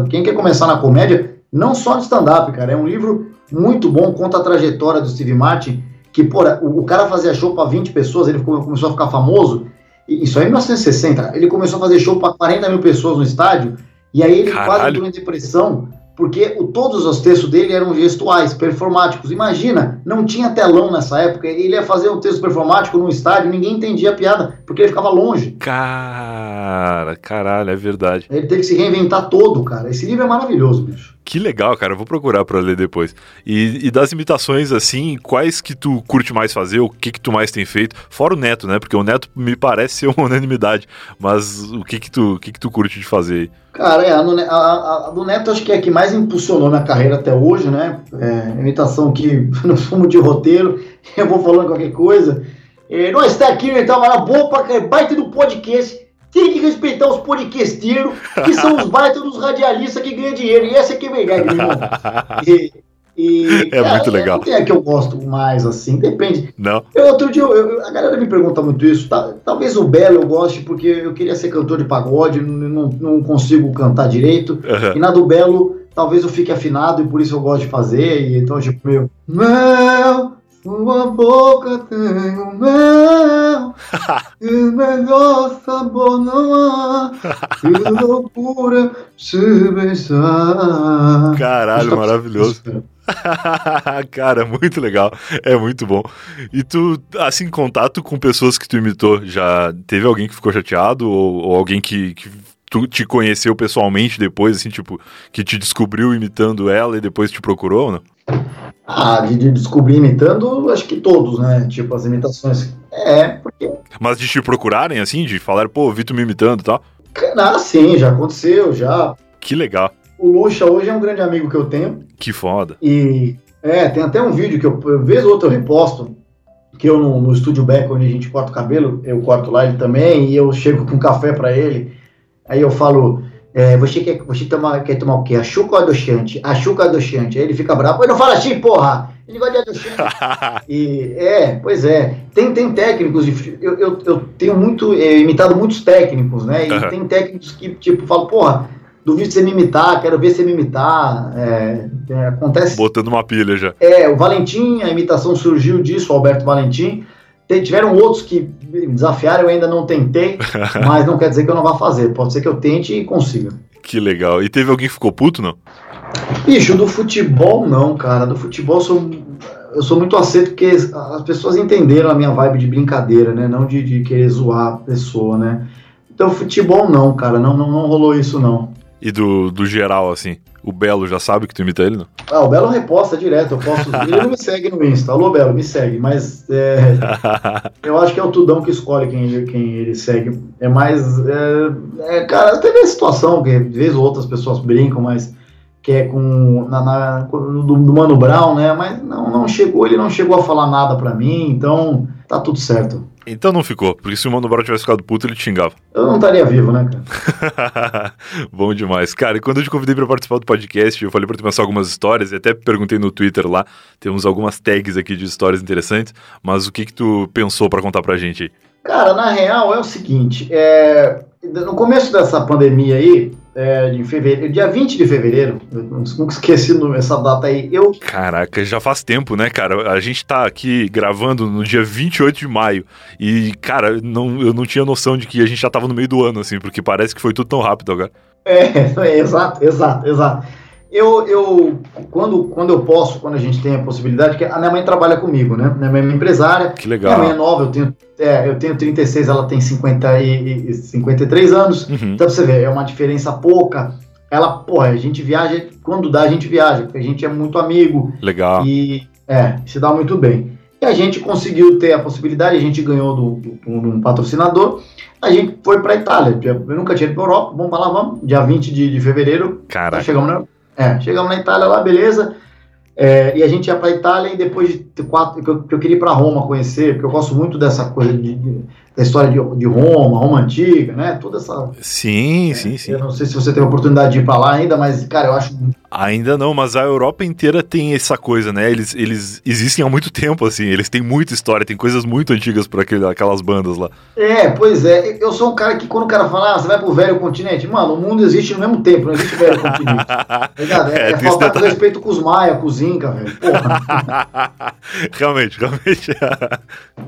Quem quer começar na comédia, não só de stand-up, cara. É um livro muito bom, conta a trajetória do Steve Martin, que, porra, o, o cara fazia show para 20 pessoas, ele começou a ficar famoso. Isso aí em 1960. Ele começou a fazer show para 40 mil pessoas no estádio, e aí ele Caralho. quase entrou em depressão, porque o, todos os textos dele eram gestuais, performáticos. Imagina, não tinha telão nessa época, ele ia fazer um texto performático no estádio, ninguém entendia a piada, porque ele ficava longe. Cara, caralho, é verdade. Ele teve que se reinventar todo, cara. Esse livro é maravilhoso, bicho. Que legal, cara. Eu vou procurar para ler depois. E, e, das imitações, assim, quais que tu curte mais fazer? O que que tu mais tem feito? Fora o Neto, né? Porque o Neto me parece ser uma [laughs] unanimidade. Mas o que que tu, o que que tu curte de fazer aí? Cara, é, a, a, a, do Neto acho que é a que mais impulsionou minha carreira até hoje, né? É, imitação que [laughs] não fumo de roteiro, [laughs] eu vou falando qualquer coisa. É, está aqui, então, uma boa pra baita do podcast tem que respeitar os podcasteiros, que são os baitas dos radialistas que ganham dinheiro. E essa é que é verdade, meu irmão. [laughs] E, e, é cara, muito legal. Não é que eu gosto mais, assim, depende. Não. Eu, outro dia, eu, eu, a galera me pergunta muito isso. Tá, talvez o Belo eu goste, porque eu queria ser cantor de pagode, não, não consigo cantar direito. Uhum. E na do Belo, talvez eu fique afinado e por isso eu gosto de fazer. E então, tipo, meu. Mel, sua boca tem um mel, [laughs] e melhor sabor não há, [laughs] que loucura se beijar. Caralho, [laughs] maravilhoso. Cara, muito legal. É muito bom. E tu, assim, contato com pessoas que tu imitou, já teve alguém que ficou chateado ou, ou alguém que, que tu te conheceu pessoalmente depois, assim, tipo, que te descobriu imitando ela e depois te procurou, não? Ah, de, de, descobrir imitando, acho que todos, né? Tipo, as imitações. É, porque. Mas de te procurarem, assim, de falar, pô, vi tu me imitando e tal? Ah, sim, já aconteceu, já. Que legal. O Lucha hoje é um grande amigo que eu tenho. Que foda. E é, tem até um vídeo que eu, eu vez ou outra eu reposto, que eu no, no estúdio Beck, onde a gente corta o cabelo, eu corto lá ele também, e eu chego com café para ele. Aí eu falo, é, você quer, você toma, quer tomar o quê? Açúcar ou adoçante? Açúcar ou adoçante? Aí ele fica bravo, ele não fala assim, porra! Ele gosta de adoçante. [laughs] e, é, pois é. Tem, tem técnicos, de, eu, eu, eu tenho muito, é, imitado muitos técnicos, né? E uhum. tem técnicos que, tipo, falam, porra, duvido você me imitar, quero ver você me imitar. É, é, acontece. Botando uma pilha já. É, o Valentim, a imitação surgiu disso, o Alberto Valentim. Tem, tiveram outros que me desafiaram, eu ainda não tentei, [laughs] mas não quer dizer que eu não vá fazer. Pode ser que eu tente e consiga. Que legal. E teve alguém que ficou puto, não? Bicho, do futebol não, cara. Do futebol eu sou, eu sou muito aceito porque as pessoas entenderam a minha vibe de brincadeira, né? Não de, de querer zoar a pessoa, né? Então, futebol não, cara. Não, não, não rolou isso, não. E do, do geral, assim? O Belo já sabe que tu imita ele, não? Ah, o Belo reposta direto. Eu posso. ele não me segue no Insta. Alô, Belo, me segue. Mas é, [laughs] eu acho que é o Tudão que escolhe quem, quem ele segue. É mais. É, é, cara, teve a situação que, de vez ou outras pessoas brincam, mas. Que é com. Na, na do, do, Mano Brown, né? Mas não, não chegou, ele não chegou a falar nada pra mim, então tá tudo certo. Então não ficou, porque se o Mano Brown tivesse ficado puto, ele te xingava. Eu não estaria vivo, né, cara? [laughs] Bom demais. Cara, e quando eu te convidei para participar do podcast, eu falei para te passar algumas histórias, e até perguntei no Twitter lá, temos algumas tags aqui de histórias interessantes, mas o que que tu pensou para contar pra gente aí? Cara, na real é o seguinte, é... no começo dessa pandemia aí, é, de fevereiro, dia 20 de fevereiro, eu nunca esqueci essa data aí. Eu... Caraca, já faz tempo, né, cara? A gente tá aqui gravando no dia 28 de maio e, cara, não, eu não tinha noção de que a gente já tava no meio do ano, assim, porque parece que foi tudo tão rápido agora. É, [laughs] é exato, exato, exato. Eu, eu quando, quando eu posso, quando a gente tem a possibilidade, que a minha mãe trabalha comigo, né? Minha mãe é empresária. Que legal. Minha mãe é nova, eu tenho, é, eu tenho 36, ela tem 50 e, e 53 anos. Uhum. Então, você vê, é uma diferença pouca. Ela, porra, a gente viaja, quando dá, a gente viaja, porque a gente é muito amigo. Legal. E, é, se dá muito bem. E a gente conseguiu ter a possibilidade, a gente ganhou do, do, do um patrocinador, a gente foi para Itália. Eu nunca tinha ido para Europa, vamos para lá, vamos. Dia 20 de, de fevereiro. Caraca. Chegamos na, é, chegamos na Itália lá, beleza. É, e a gente ia para Itália e depois de quatro, que eu, que eu queria ir para Roma conhecer, porque eu gosto muito dessa coisa de, de da história de, de, Roma, Roma antiga, né? Toda essa. Sim, é, sim, sim. Eu não sei se você tem a oportunidade de ir para lá ainda, mas, cara, eu acho. Ainda não, mas a Europa inteira tem essa coisa, né? Eles, eles existem há muito tempo, assim, eles têm muita história, tem coisas muito antigas por aquele, aquelas bandas lá. É, pois é. Eu sou um cara que, quando o cara fala, ah, você vai pro velho continente, mano, o mundo existe no mesmo tempo, não existe velho continente. [laughs] Tá? É, é, é faltar com respeito com os Maia, com os Inca, velho. Porra. [laughs] realmente, realmente.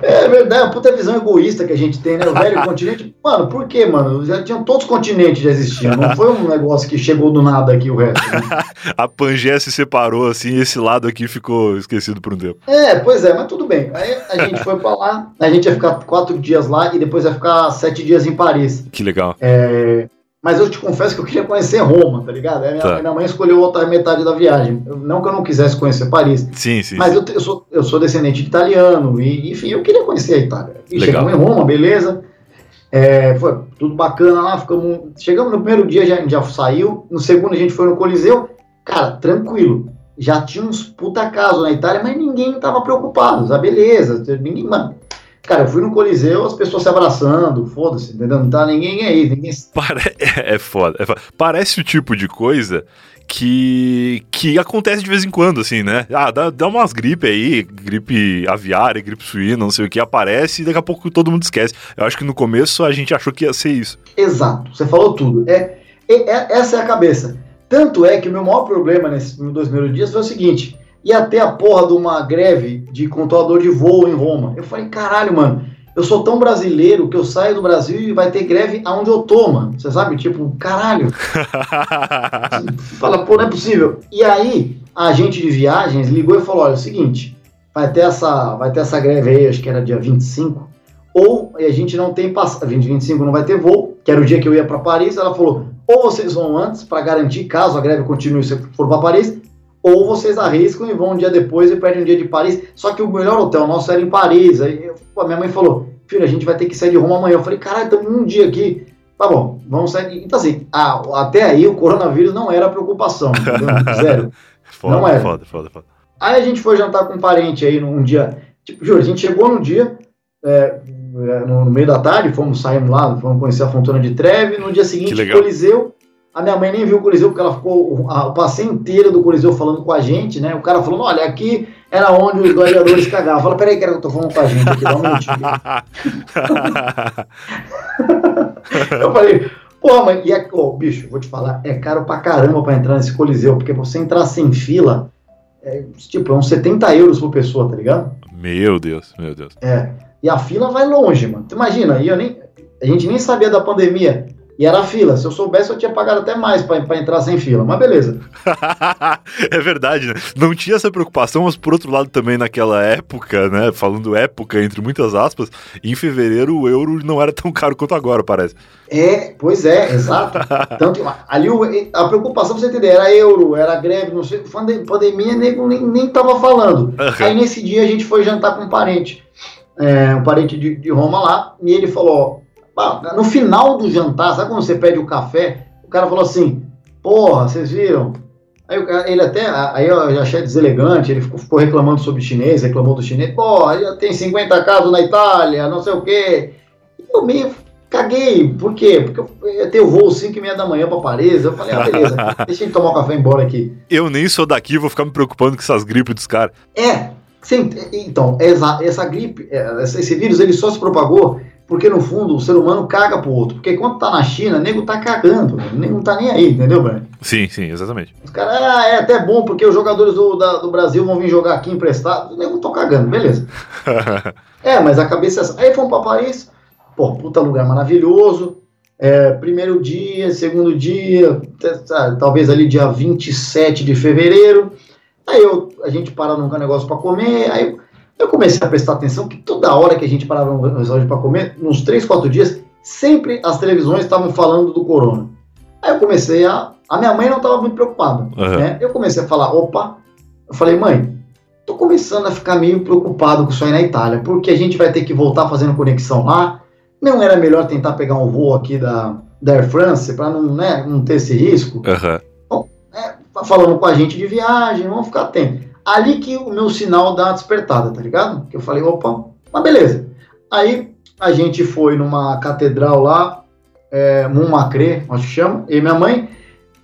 é verdade, é uma puta visão egoísta que a gente tem, né? O velho continente. Mano, por quê, mano? Já tinham todos os continentes já existiam. Não foi um negócio que chegou do nada aqui o resto. Né? [laughs] a Pangeia se separou, assim, e esse lado aqui ficou esquecido por um tempo. É, pois é, mas tudo bem. Aí a gente foi pra lá, a gente ia ficar quatro dias lá e depois ia ficar sete dias em Paris. Que legal. É, mas eu te confesso que eu queria conhecer Roma, tá ligado? Minha, tá. minha, mãe escolheu outra metade da viagem. Não que eu não quisesse conhecer Paris. Sim, sim. Mas Eu, eu, sou, eu sou descendente de italiano, e enfim, eu queria conhecer a Itália. E Legal. chegamos em Roma, beleza. É, foi tudo bacana lá, ficamos. Chegamos no primeiro dia, já, já saiu. No segundo, a gente foi no Coliseu. Cara, tranquilo. Já tinha uns puta casos na Itália, mas ninguém tava preocupado. Ah, beleza. Ninguém, mano, Cara, eu fui no Coliseu, as pessoas se abraçando, foda-se, entendeu? Não tá ninguém aí, ninguém. Pare... [laughs] É, foda, é foda. Parece o tipo de coisa que, que acontece de vez em quando, assim, né? Ah, dá, dá umas gripe aí, gripe aviária, gripe suína, não sei o que, aparece e daqui a pouco todo mundo esquece. Eu acho que no começo a gente achou que ia ser isso. Exato, você falou tudo. É, é, é essa é a cabeça. Tanto é que o meu maior problema nesses dois primeiros dias foi o seguinte: ia ter a porra de uma greve de controlador de voo em Roma. Eu falei, caralho, mano, eu sou tão brasileiro que eu saio do Brasil e vai ter greve aonde eu tô, mano. Você sabe? Tipo, caralho. [laughs] Fala, pô, não é possível. E aí, a agente de viagens ligou e falou: olha, é o seguinte, vai ter essa, vai ter essa greve aí, acho que era dia 25, ou a gente não tem passagem, 2025 não vai ter voo, que era o dia que eu ia para Paris. Ela falou: ou vocês vão antes para garantir, caso a greve continue e você for para Paris, ou vocês arriscam e vão um dia depois e perdem um dia de Paris. Só que o melhor hotel nosso era em Paris. Aí eu, a minha mãe falou: Filho, a gente vai ter que sair de Roma amanhã. Eu falei: Caralho, estamos um dia aqui. Tá bom, vamos sair. Então, assim, a, até aí o coronavírus não era preocupação? [laughs] Zero. Foda, Não era. foda, foda, foda. Aí a gente foi jantar com um parente aí num dia. Tipo, juro, a gente chegou num dia, é, é, no, no meio da tarde, fomos, saímos lá, fomos conhecer a Fontana de Treve. No dia seguinte, legal. Coliseu. A minha mãe nem viu o Coliseu, porque ela ficou o, a- o passeio inteiro do Coliseu falando com a gente, né? O cara falando: olha, aqui era onde os gladiadores cagavam. Fala, peraí, cara, que eu tô falando com a gente aqui, dá um minutinho. [laughs] Eu falei, porra, mãe, e é, ô, bicho, vou te falar, é caro pra caramba pra entrar nesse Coliseu, porque você entrar sem fila, é, tipo, é uns 70 euros por pessoa, tá ligado? meu Deus, meu Deus. É. E a fila vai longe, mano. Tu imagina, e eu nem, a gente nem sabia da pandemia. E era fila. Se eu soubesse, eu tinha pagado até mais pra entrar sem fila. Mas beleza. [laughs] é verdade, né? Não tinha essa preocupação, mas por outro lado também naquela época, né? Falando época entre muitas aspas, em fevereiro o euro não era tão caro quanto agora, parece. É, pois é, exato. [laughs] Tanto, ali o- a preocupação, pra você entender, era euro, era greve, não sei, pande- pandemia, nego nem, nem tava falando. Aí nesse dia a gente foi jantar com um parente, é, um parente de, de Roma lá, e ele falou, "Ah, no final do jantar, sabe quando você pede o café? O cara falou assim, porra, vocês viram? Aí ele até, aí eu já achei deselegante, ele ficou, ficou reclamando sobre chinês, reclamou do chinês, porra, já tem 50 casos na Itália, não sei o quê. E eu meio caguei, por quê? Porque eu ia ter o voo 5 e meia da manhã pra Paris, eu falei, ah, beleza, [laughs] deixa ele tomar o café e embora aqui. Eu nem sou daqui, vou ficar me preocupando com essas gripes dos caras. É, sim, então, essa, essa gripe, é, esse vírus, ele só se propagou porque, no fundo, o ser humano caga pro outro. Porque quando tá na China, o nego tá cagando, o nego não tá nem aí, entendeu, Brian? Sim, sim, exatamente. Os caras, ah, é até bom porque os jogadores do, da- do Brasil vão vir jogar aqui emprestados, o nego tão cagando, beleza. [laughs] É, mas a cabeça é essa. Aí fomos pra Paris, pô, puta lugar maravilhoso. É, primeiro dia, segundo dia, talvez ali dia 27 de fevereiro. Aí eu, a gente para num negócio para comer, aí eu, comecei a prestar atenção que toda hora que a gente parava no restaurante para comer, nos três, quatro dias, sempre as televisões estavam falando do corona. Aí eu comecei a. A minha mãe não estava muito preocupada. Uhum. Né? Eu comecei a falar, opa, eu falei, mãe, tô começando a ficar meio preocupado com isso aí na Itália, porque a gente vai ter que voltar fazendo conexão lá. Não era melhor tentar pegar um voo aqui da, da Air France para não, né, não ter esse risco? Aham. Tá falando com a gente de viagem, vamos ficar atento. Ali que o meu sinal dá uma despertada, tá ligado? Que eu falei, opa, mas beleza. Aí a gente foi numa catedral lá, é, Montmartre, acho que chama, e minha mãe.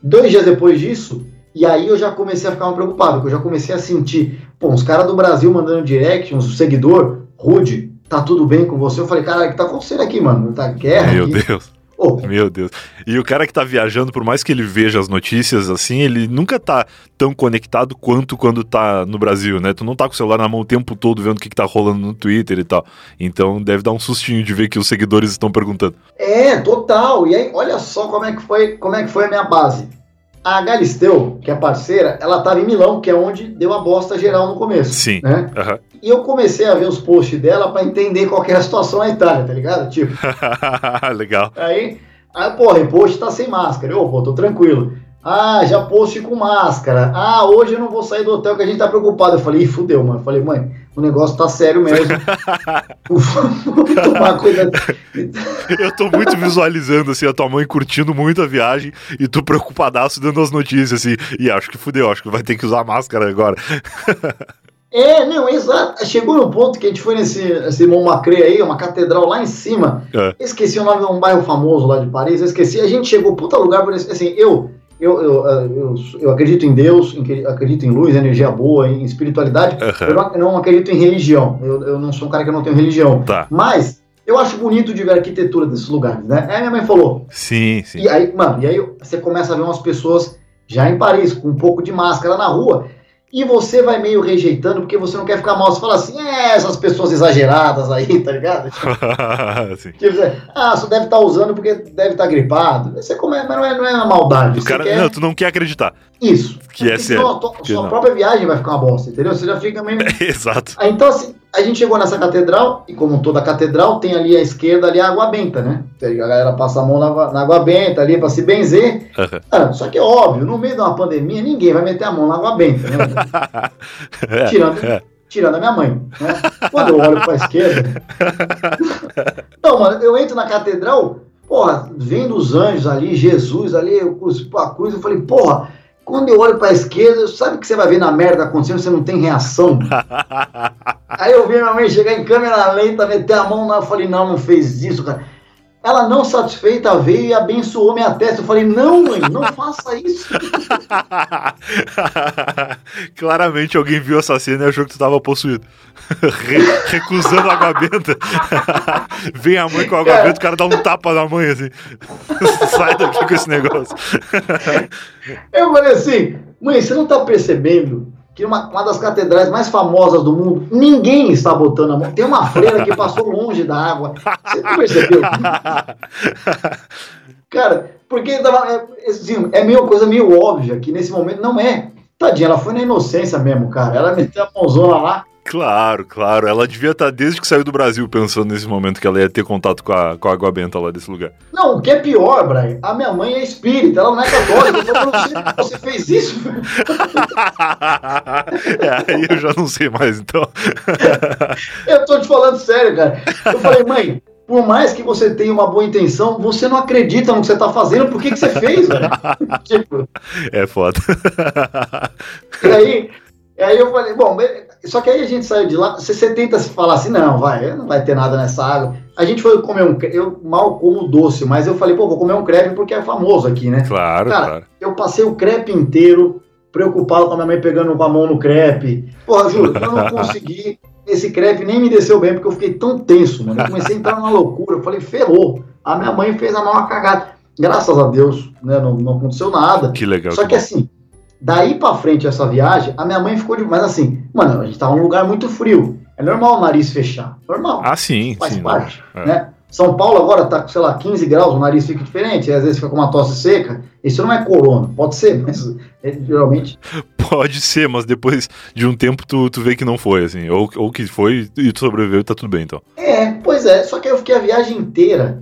Dois dias depois disso, e aí eu já comecei a ficar mais preocupado, porque eu já comecei a sentir, pô, uns caras do Brasil mandando direct, uns seguidor, Rude, tá tudo bem com você? Eu falei, cara, o que tá acontecendo aqui, mano? Tá guerra Meu aqui? Deus. Ô, Meu Deus. E o cara que tá viajando, por mais que ele veja as notícias assim, ele nunca tá tão conectado quanto quando tá no Brasil, né? Tu não tá com o celular na mão o tempo todo vendo o que, que tá rolando no Twitter e tal. Então deve dar um sustinho de ver que os seguidores estão perguntando. É, total. E aí, olha só como é que foi, como é que foi a minha base. A Galisteu, que é parceira, ela estava em Milão, que é onde deu a bosta geral no começo. Sim. Né? Aham. E eu comecei a ver os posts dela para entender qual que era a situação na Itália, tá ligado? Tipo, [laughs] Legal. aí, aí pô, repost tá sem máscara. Eu, pô, tô tranquilo. Ah, já post com máscara. Ah, hoje eu não vou sair do hotel que a gente tá preocupado. Eu falei, Ih, fudeu, mano. Eu falei, mãe, o negócio tá sério mesmo. [laughs] Vamos tomar cuidado. Eu tô muito visualizando assim a tua mãe curtindo muito a viagem e tu preocupadaço dando as notícias assim. E acho que fudeu, acho que vai ter que usar máscara agora. [laughs] É, não, exato. Chegou no ponto que a gente foi nesse, nesse Montmartre aí, uma catedral lá em cima. É. Esqueci o nome de um bairro famoso lá de Paris. Eu esqueci. A gente chegou, puta lugar, assim, eu, eu, eu, eu, eu acredito em Deus, em- acredito em luz, energia boa, em espiritualidade. Aham. Eu não, eu não acredito em religião. Eu, eu não sou um cara que não tenho religião. Tá. Mas eu acho bonito de ver a arquitetura desses lugares, né? Aí minha mãe falou, Sim, sim. e aí, mano, e aí você começa a ver umas pessoas já em Paris, com um pouco de máscara na rua. E você vai meio rejeitando porque você não quer ficar mal. Você fala assim, é, essas pessoas exageradas aí, tá ligado? [laughs] tipo, ah, só deve estar tá usando porque deve estar tá gripado. Você come, mas não é, não é uma maldade. O cara, quer... Não, tu não quer acreditar. Isso. Que é. Sua, sua própria viagem vai ficar uma bosta, entendeu? Você já fica [laughs] meio. Exato. Aí, então, assim, a gente chegou nessa catedral, e como toda catedral, tem ali à esquerda ali a água benta, né? A galera passa a mão na, na água benta ali para se benzer. [laughs] Uhum. Ah, só que é óbvio, no meio de uma pandemia, ninguém vai meter a mão na água benta, né? [laughs] é, tirando, é. tirando a minha mãe. Né? Quando eu olho para a esquerda. [laughs] Não, mano, eu entro na catedral, porra, vendo os anjos ali, Jesus ali, eu cruzo a cruz, eu falei, porra quando eu olho para a esquerda, sabe que você vai ver na merda acontecendo, você não tem reação. Aí eu vi minha mãe chegar em câmera lenta, meter a mão lá, eu falei, não, não fez isso, cara. Ela não satisfeita veio e abençoou minha testa. Eu falei, não, mãe, não faça isso. [laughs] Claramente alguém viu essa cena e achou que tu estava possuído. [laughs] recusando a água benta. [laughs] Vem a mãe com a água benta, o cara dá um tapa na mãe assim. Sai daqui com esse negócio. Eu falei assim, mãe, você não está percebendo que uma, uma das catedrais mais famosas do mundo, ninguém está botando a mão. Tem uma freira que passou longe da água. Você não percebeu? Cara, porque é, assim, é meio coisa meio óbvia que nesse momento não é. Tadinha, ela foi na inocência mesmo, cara. Ela meteu a mãozona lá. Claro, claro. Ela devia estar desde que saiu do Brasil pensando nesse momento que ela ia ter contato com a, com a água benta lá desse lugar. Não, o que é pior, Brian, a minha mãe é espírita, ela não é católica. Eu falei, você, você fez isso? [laughs] é, aí eu já não sei mais, então. [laughs] eu tô te falando sério, cara. Eu falei, mãe, por mais que você tenha uma boa intenção, você não acredita no que você tá fazendo, por que, que você fez, velho? tipo... [laughs] É foda. E aí, e aí eu falei, bom, só que aí a gente saiu de lá, você tenta se falar assim, não, vai, não vai ter nada nessa água. A gente foi comer um, eu mal como doce, mas eu falei, pô, vou comer um crepe porque é famoso aqui, né? Claro, Cara, claro. eu passei o crepe inteiro preocupado com a minha mãe pegando a mão no crepe. Porra, juro, eu não consegui, esse crepe nem me desceu bem porque eu fiquei tão tenso, mano. Eu comecei a entrar numa loucura, eu falei, ferrou. A minha mãe fez a maior cagada. Graças a Deus, né, não, não aconteceu nada. Que legal. Só que, que assim, Daí para frente, essa viagem, a minha mãe ficou de. Mas assim, mano, a gente tava num lugar muito frio. É normal o nariz fechar. Normal. Ah, sim. Faz sim, parte. É. Né? São Paulo agora tá com, sei lá, 15 graus, o nariz fica diferente, às vezes fica com uma tosse seca. Isso não é corona, pode ser, mas é, geralmente. [laughs] Pode ser, mas depois de um tempo tu, tu vê que não foi, assim. Ou, ou que foi e tu sobreviveu e tá tudo bem, então. É, pois é. Só que eu fiquei a viagem inteira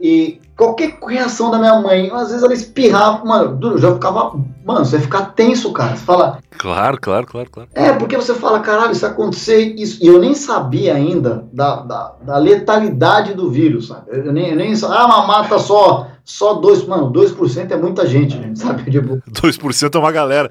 e qualquer reação da minha mãe, às vezes ela espirrava, mano, eu já ficava, mano, você ficar tenso, cara. Você fala. Claro, claro, claro, claro. É, porque você fala, caralho, isso acontecer, isso. E eu nem sabia ainda da, da, da letalidade do vírus, sabe? Eu nem, eu nem ah, mas mata só, só 2, mano, 2% é muita gente, gente [laughs] sabe? Tipo, 2% é uma galera.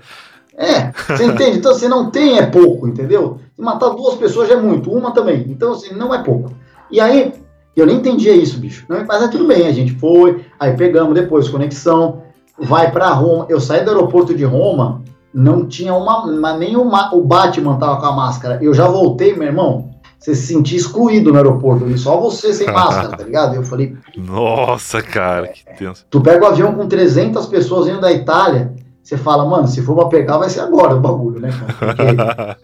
É, você entende? Então, se não tem, é pouco, entendeu? Se matar duas pessoas já é muito, uma também. Então, assim, não é pouco. E aí, eu nem entendia isso, bicho. Mas é tudo bem, a gente foi, aí pegamos depois conexão, vai para Roma. Eu saí do aeroporto de Roma, não tinha uma, nem uma, o Batman tava com a máscara. Eu já voltei, meu irmão. Você se sentia excluído no aeroporto, e só você sem [laughs] máscara, tá ligado? Eu falei. Nossa, cara, que tenso. Tu pega o avião com 300 pessoas indo da Itália, você fala, mano, se for pra pegar, vai ser agora o bagulho, né, cara? Porque [laughs]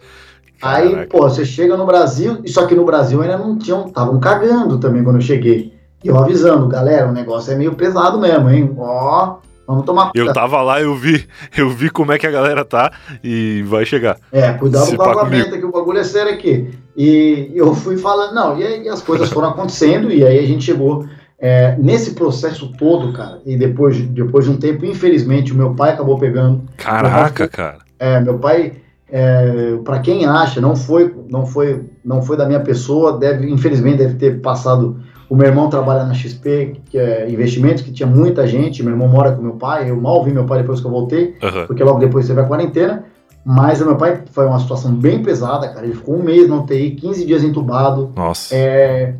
Aí, pô, você chega no Brasil, só que no Brasil ainda não tinham, estavam cagando também quando eu cheguei. E eu avisando, galera, o negócio é meio pesado mesmo, hein? Ó, vamos tomar cuidado. Eu tava lá, eu vi, eu vi como é que a galera tá e vai chegar. É, cuidado com a meta, que o bagulho é sério aqui. E eu fui falando, não, e aí as coisas foram acontecendo, e aí a gente chegou é, nesse processo todo, cara, e depois, depois de um tempo, infelizmente, o meu pai acabou pegando. Caraca, cara. É, meu pai é, para quem acha, não foi, não foi, não foi da minha pessoa, deve, infelizmente deve ter passado. O meu irmão trabalha na XP, que é investimentos, que tinha muita gente. Meu irmão mora com meu pai. Eu mal vi meu pai depois que eu voltei, uhum. porque logo depois teve a quarentena. Mas meu pai foi uma situação bem pesada, cara. Ele ficou um mês no UTI, 15 dias entubado. Nossa. É,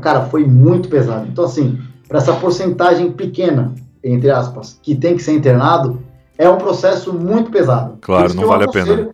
cara, foi muito pesado. Então, assim, para essa porcentagem pequena, entre aspas, que tem que ser internado, é um processo muito pesado. Claro, não vale a pena.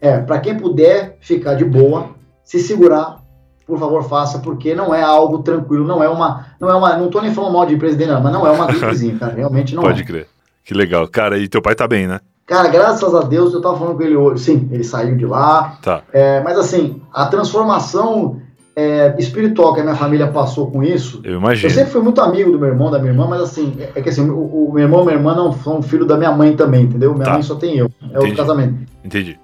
É, para quem puder ficar de boa, se segurar, por favor, faça, porque não é algo tranquilo, não é uma, não é uma, não tô nem falando mal de presidente, não, mas não é uma [laughs] gripezinha, cara, realmente não Pode é. crer. Que legal. Cara, e teu pai tá bem, né? Cara, graças a Deus, eu tava falando com ele hoje. Sim, ele saiu de lá. Tá. É, mas assim, a transformação é, espiritual que a minha família passou com isso. Eu imagino. Eu sempre fui muito amigo do meu irmão, da minha irmã, mas assim, é, é que assim, o, o, meu irmão e minha irmã não são filho da minha mãe também, entendeu? Minha Tá. mãe só tem eu. É outro Entendi. casamento. Entendi.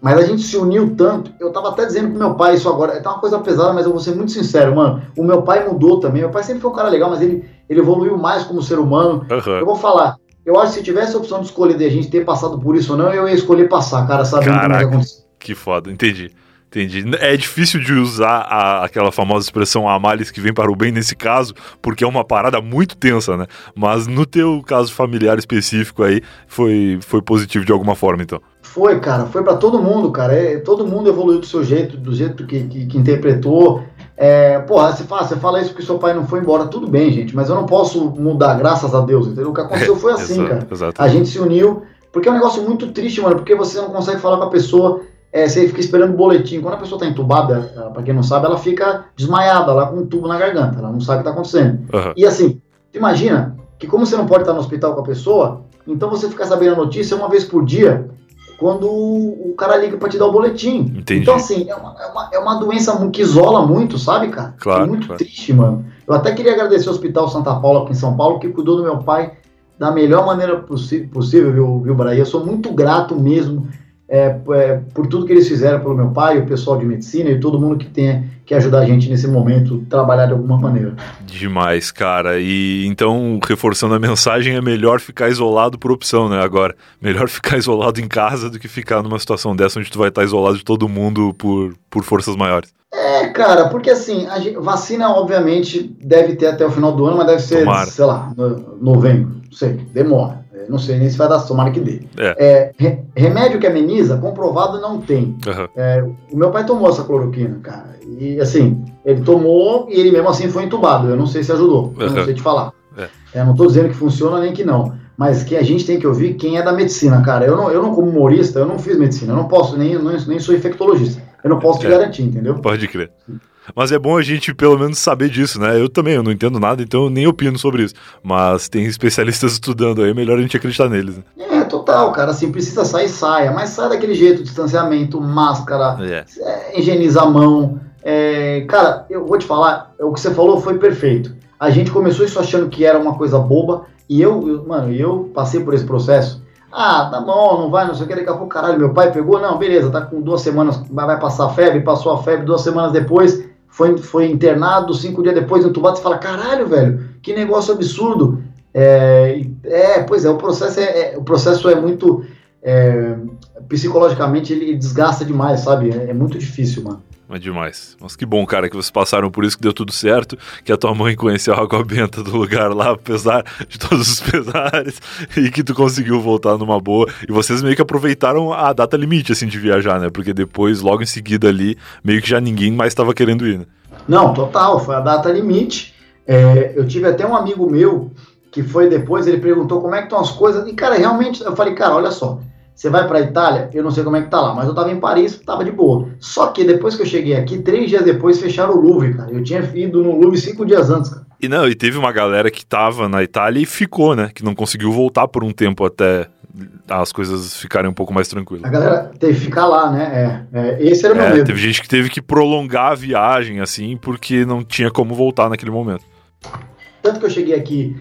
Mas a gente se uniu tanto. Eu tava até dizendo pro meu pai isso agora. Tá uma coisa pesada, mas eu vou ser muito sincero, mano. O meu pai mudou também. Meu pai sempre foi um cara legal, mas ele, ele evoluiu mais como ser humano. Eu Aham. vou falar. Eu acho que se tivesse a opção de escolher de a gente ter passado por isso ou não, eu ia escolher passar, cara, sabendo como é que Caraca. aconteceu. Que foda, entendi. Entendi. É difícil de usar a- aquela famosa expressão males que vem para o bem nesse caso, porque é uma parada muito tensa, né? Mas no teu caso familiar específico aí, foi, foi positivo de alguma forma, então. Foi, cara, foi pra todo mundo, cara. É, todo mundo evoluiu do seu jeito, do jeito que, que, que interpretou. É, porra, você fala, você fala isso porque seu pai não foi embora. Tudo bem, gente, mas eu não posso mudar, graças a Deus, entendeu? O que aconteceu foi [laughs] assim, cara. Exato. A gente se uniu, porque é um negócio muito triste, mano, porque você não consegue falar com a pessoa, é, você fica esperando o boletim. Quando a pessoa tá entubada, pra quem não sabe, ela fica desmaiada lá com um tubo na garganta, ela não sabe o que tá acontecendo. Aham. E assim, imagina que como você não pode estar no hospital com a pessoa, então você fica sabendo a notícia uma vez por dia, quando o cara liga pra te dar o boletim. Entendi. Então, assim, é uma, é uma, é uma doença que isola muito, sabe, cara? Claro, É muito claro. triste, mano. Eu até queria agradecer o Hospital Santa Paula aqui em São Paulo, que cuidou do meu pai da melhor maneira possi- possível, viu, viu Bahia? Eu sou muito grato mesmo é, é, por tudo que eles fizeram pelo meu pai, o pessoal de medicina e todo mundo que tem que ajudar a gente nesse momento, trabalhar de alguma maneira. Demais, cara. E então, reforçando a mensagem, é melhor ficar isolado por opção, né? Agora, melhor [laughs] ficar isolado em casa do que ficar numa situação dessa onde tu vai estar isolado de todo mundo por, por forças maiores. É, cara, porque assim, a gente- vacina obviamente deve ter até o final do ano, mas deve ser, Tomara. sei lá, no- novembro, não sei, demora. Não sei nem se vai dar, tomara que dê. É. É, re- remédio que ameniza, comprovado não tem. É, o meu pai tomou essa cloroquina, cara. E assim, ele tomou e ele mesmo assim foi entubado. Eu não sei se ajudou. Uhum. não sei te falar. É. É, não tô dizendo que funciona nem que não. Mas que a gente tem que ouvir quem é da medicina, cara. Eu não, eu não como humorista, eu não fiz medicina. Eu não posso, nem, nem, nem sou infectologista. Eu não posso te É. garantir, entendeu? Pode crer. Mas é bom a gente pelo menos saber disso, né? Eu também, eu não entendo nada, então eu nem opino sobre isso. Mas tem especialistas [laughs] estudando aí, é melhor a gente acreditar neles. Né? É, total, cara. Assim, precisa sair, saia. Mas sai daquele jeito, distanciamento, máscara, É. é, higieniza a mão. É, cara, eu vou te falar, o que você falou foi perfeito. A gente começou isso achando que era uma coisa boba, e eu, eu- mano, eu passei por esse processo. Ah, tá bom, não vai, não sei o que, daqui a pouco, caralho, meu pai pegou, não, beleza, tá com duas semanas, vai passar febre, passou a febre, duas semanas depois, foi, foi internado, cinco dias depois entubado, você fala, caralho, velho, que negócio absurdo. É, é, pois é, o processo é, é- o processo é muito, é, psicologicamente ele desgasta demais, sabe? É, é muito difícil, mano. É demais. Mas que bom, cara, que vocês passaram por isso, que deu tudo certo, que a tua mãe conheceu a água benta do lugar lá, apesar de todos os [laughs] pesares, e que tu conseguiu voltar numa boa. E vocês meio que aproveitaram a data limite, assim, de viajar, né? Porque depois, logo em seguida ali, meio que já ninguém mais estava querendo ir, né? Não, total, foi a data limite. É, eu tive até um amigo meu que foi depois, ele perguntou como é que estão as coisas. E, cara, realmente, eu falei, cara, olha só, você vai pra Itália, eu não sei como é que tá lá, mas eu tava em Paris, tava de boa. Só que depois que eu cheguei aqui, três dias depois fecharam o Louvre, cara. Eu tinha ido no Louvre cinco dias antes, cara. E não, e teve uma galera que tava na Itália e ficou, né? Que não conseguiu voltar por um tempo até as coisas ficarem um pouco mais tranquilas. A galera teve que ficar lá, né? É, é, esse era o meu É, medo. teve gente que teve que prolongar a viagem, assim, porque não tinha como voltar naquele momento. Tanto que eu cheguei aqui,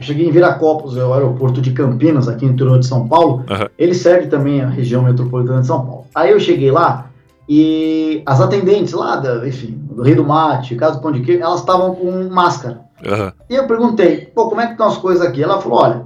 eu cheguei em Viracopos, é o aeroporto de Campinas, aqui no interior de São Paulo. Aham. Ele serve também a região metropolitana de São Paulo. Aí eu cheguei lá e as atendentes lá, da, enfim, do Rei do Mate, Casa do Pão de Queijo, elas estavam com máscara. Aham. E eu perguntei, pô, como é que estão as coisas aqui? Ela falou, olha,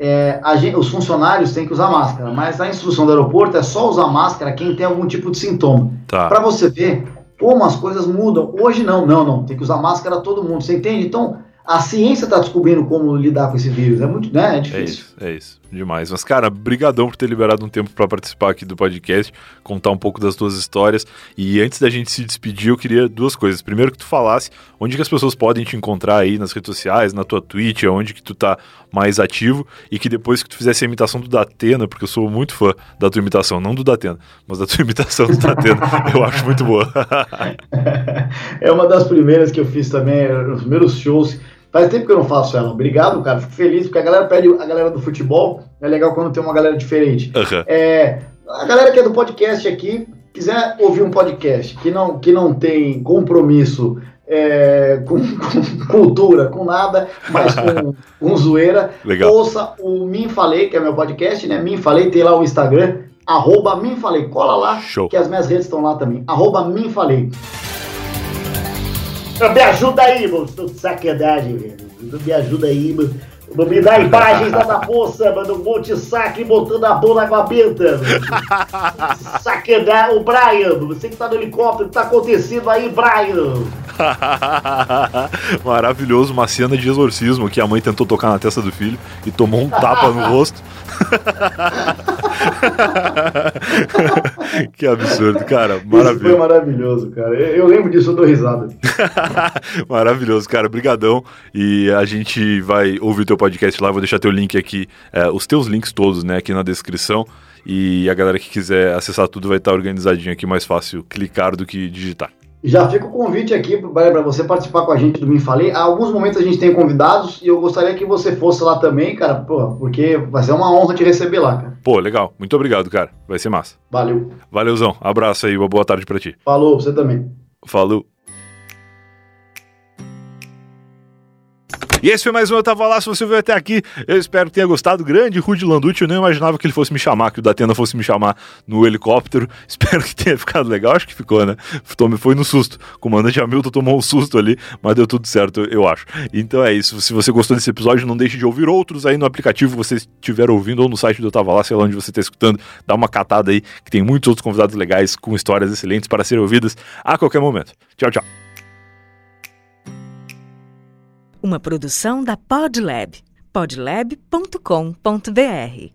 é, gente- os funcionários têm que usar máscara, mas a instrução do aeroporto é só usar máscara quem tem algum tipo de sintoma. Tá. Pra você ver como as coisas mudam. Hoje não, não, não. Tem que usar máscara todo mundo. Você entende? Então, a ciência está descobrindo como lidar com esse vírus. É muito, né? É É difícil. isso, é isso. Demais. Mas, cara, brigadão por ter liberado um tempo pra participar aqui do podcast, contar um pouco das tuas histórias. E antes da gente se despedir, eu queria duas coisas. Primeiro que tu falasse onde que as pessoas podem te encontrar aí nas redes sociais, na tua Twitch, onde que tu tá mais ativo. E que depois que tu fizesse a imitação do Datena, porque eu sou muito fã da tua imitação, não do Datena, mas da tua [laughs] imitação do Datena, eu acho muito boa. [laughs] é uma das primeiras que eu fiz também, os primeiros shows. Faz tempo que eu não faço ela. Obrigado, cara. Fico feliz, porque a galera pede a galera do futebol. É legal quando tem uma galera diferente. Uhum. É, a galera que é do podcast aqui, quiser ouvir um podcast que não, que não tem compromisso é, com, [laughs] com, cultura, com nada, mas com, [laughs] com zoeira, Legal. ouça o Mim Falei, que é meu podcast, né? Mim Falei, tem lá o Instagram, arroba Mim Falei. Cola lá, Show. que as minhas redes estão lá também. Arroba Mim Falei. Me ajuda aí, mano. Tô de sacanagem, velho. Me ajuda aí, mano. Me dá imagens da poça, mano. Um monte de saque botando a mão na benta. Sacanagem. O Brian, você que tá no helicóptero, o que tá acontecendo aí, Brian? [laughs] Maravilhoso, uma cena de exorcismo que a mãe tentou tocar na testa do filho e tomou um tapa no rosto. [laughs] [laughs] que absurdo, cara. Isso foi Maravilhoso. maravilhoso, cara. Eu, eu lembro disso, eu dou risada. [laughs] Maravilhoso, cara. Brigadão. E a gente vai ouvir o teu podcast lá. Vou deixar teu link aqui, é, os teus links todos, né, aqui na descrição. E a galera que quiser acessar tudo vai estar organizadinho aqui, mais fácil clicar do que digitar. Já fica o convite aqui para você participar com a gente do Me Falei. Há alguns momentos a gente tem convidados e eu gostaria que você fosse lá também, cara, pô, porque vai ser uma honra te receber lá, cara. Pô, legal. Muito obrigado, cara. Vai ser massa. Valeu. Valeuzão. Abraço aí. Uma boa tarde pra ti. Falou, você também. Falou. E esse foi mais um Eu Tava Lá, se você veio até aqui, eu espero que tenha gostado. Grande Rudy Landucci, eu nem imaginava que ele fosse me chamar, que o Datena fosse me chamar no helicóptero. [laughs] Espero que tenha ficado legal, acho que ficou, né? Foi no susto. O comandante Hamilton tomou um susto ali, mas deu tudo certo, eu acho. Então é isso, se você gostou desse episódio, não deixe de ouvir outros aí no aplicativo que você estiver ouvindo ou no site do Eu Tava Lá, sei lá onde você está escutando. Dá uma catada aí, que tem muitos outros convidados legais com histórias excelentes para serem ouvidas a qualquer momento. Tchau, tchau. Uma produção da Podlab. podlab.com.br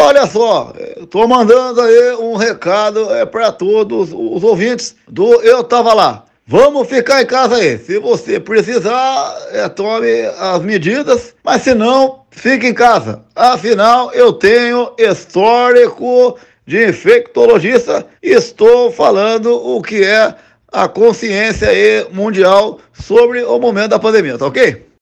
Olha só, estou mandando aí um recado é, para todos os ouvintes do Eu Tava Lá. Vamos ficar em casa aí. Se você precisar, é, tome as medidas, mas se não, fique em casa. Afinal, eu tenho histórico de infectologista estou falando o que é a consciência mundial sobre o momento da pandemia, tá ok?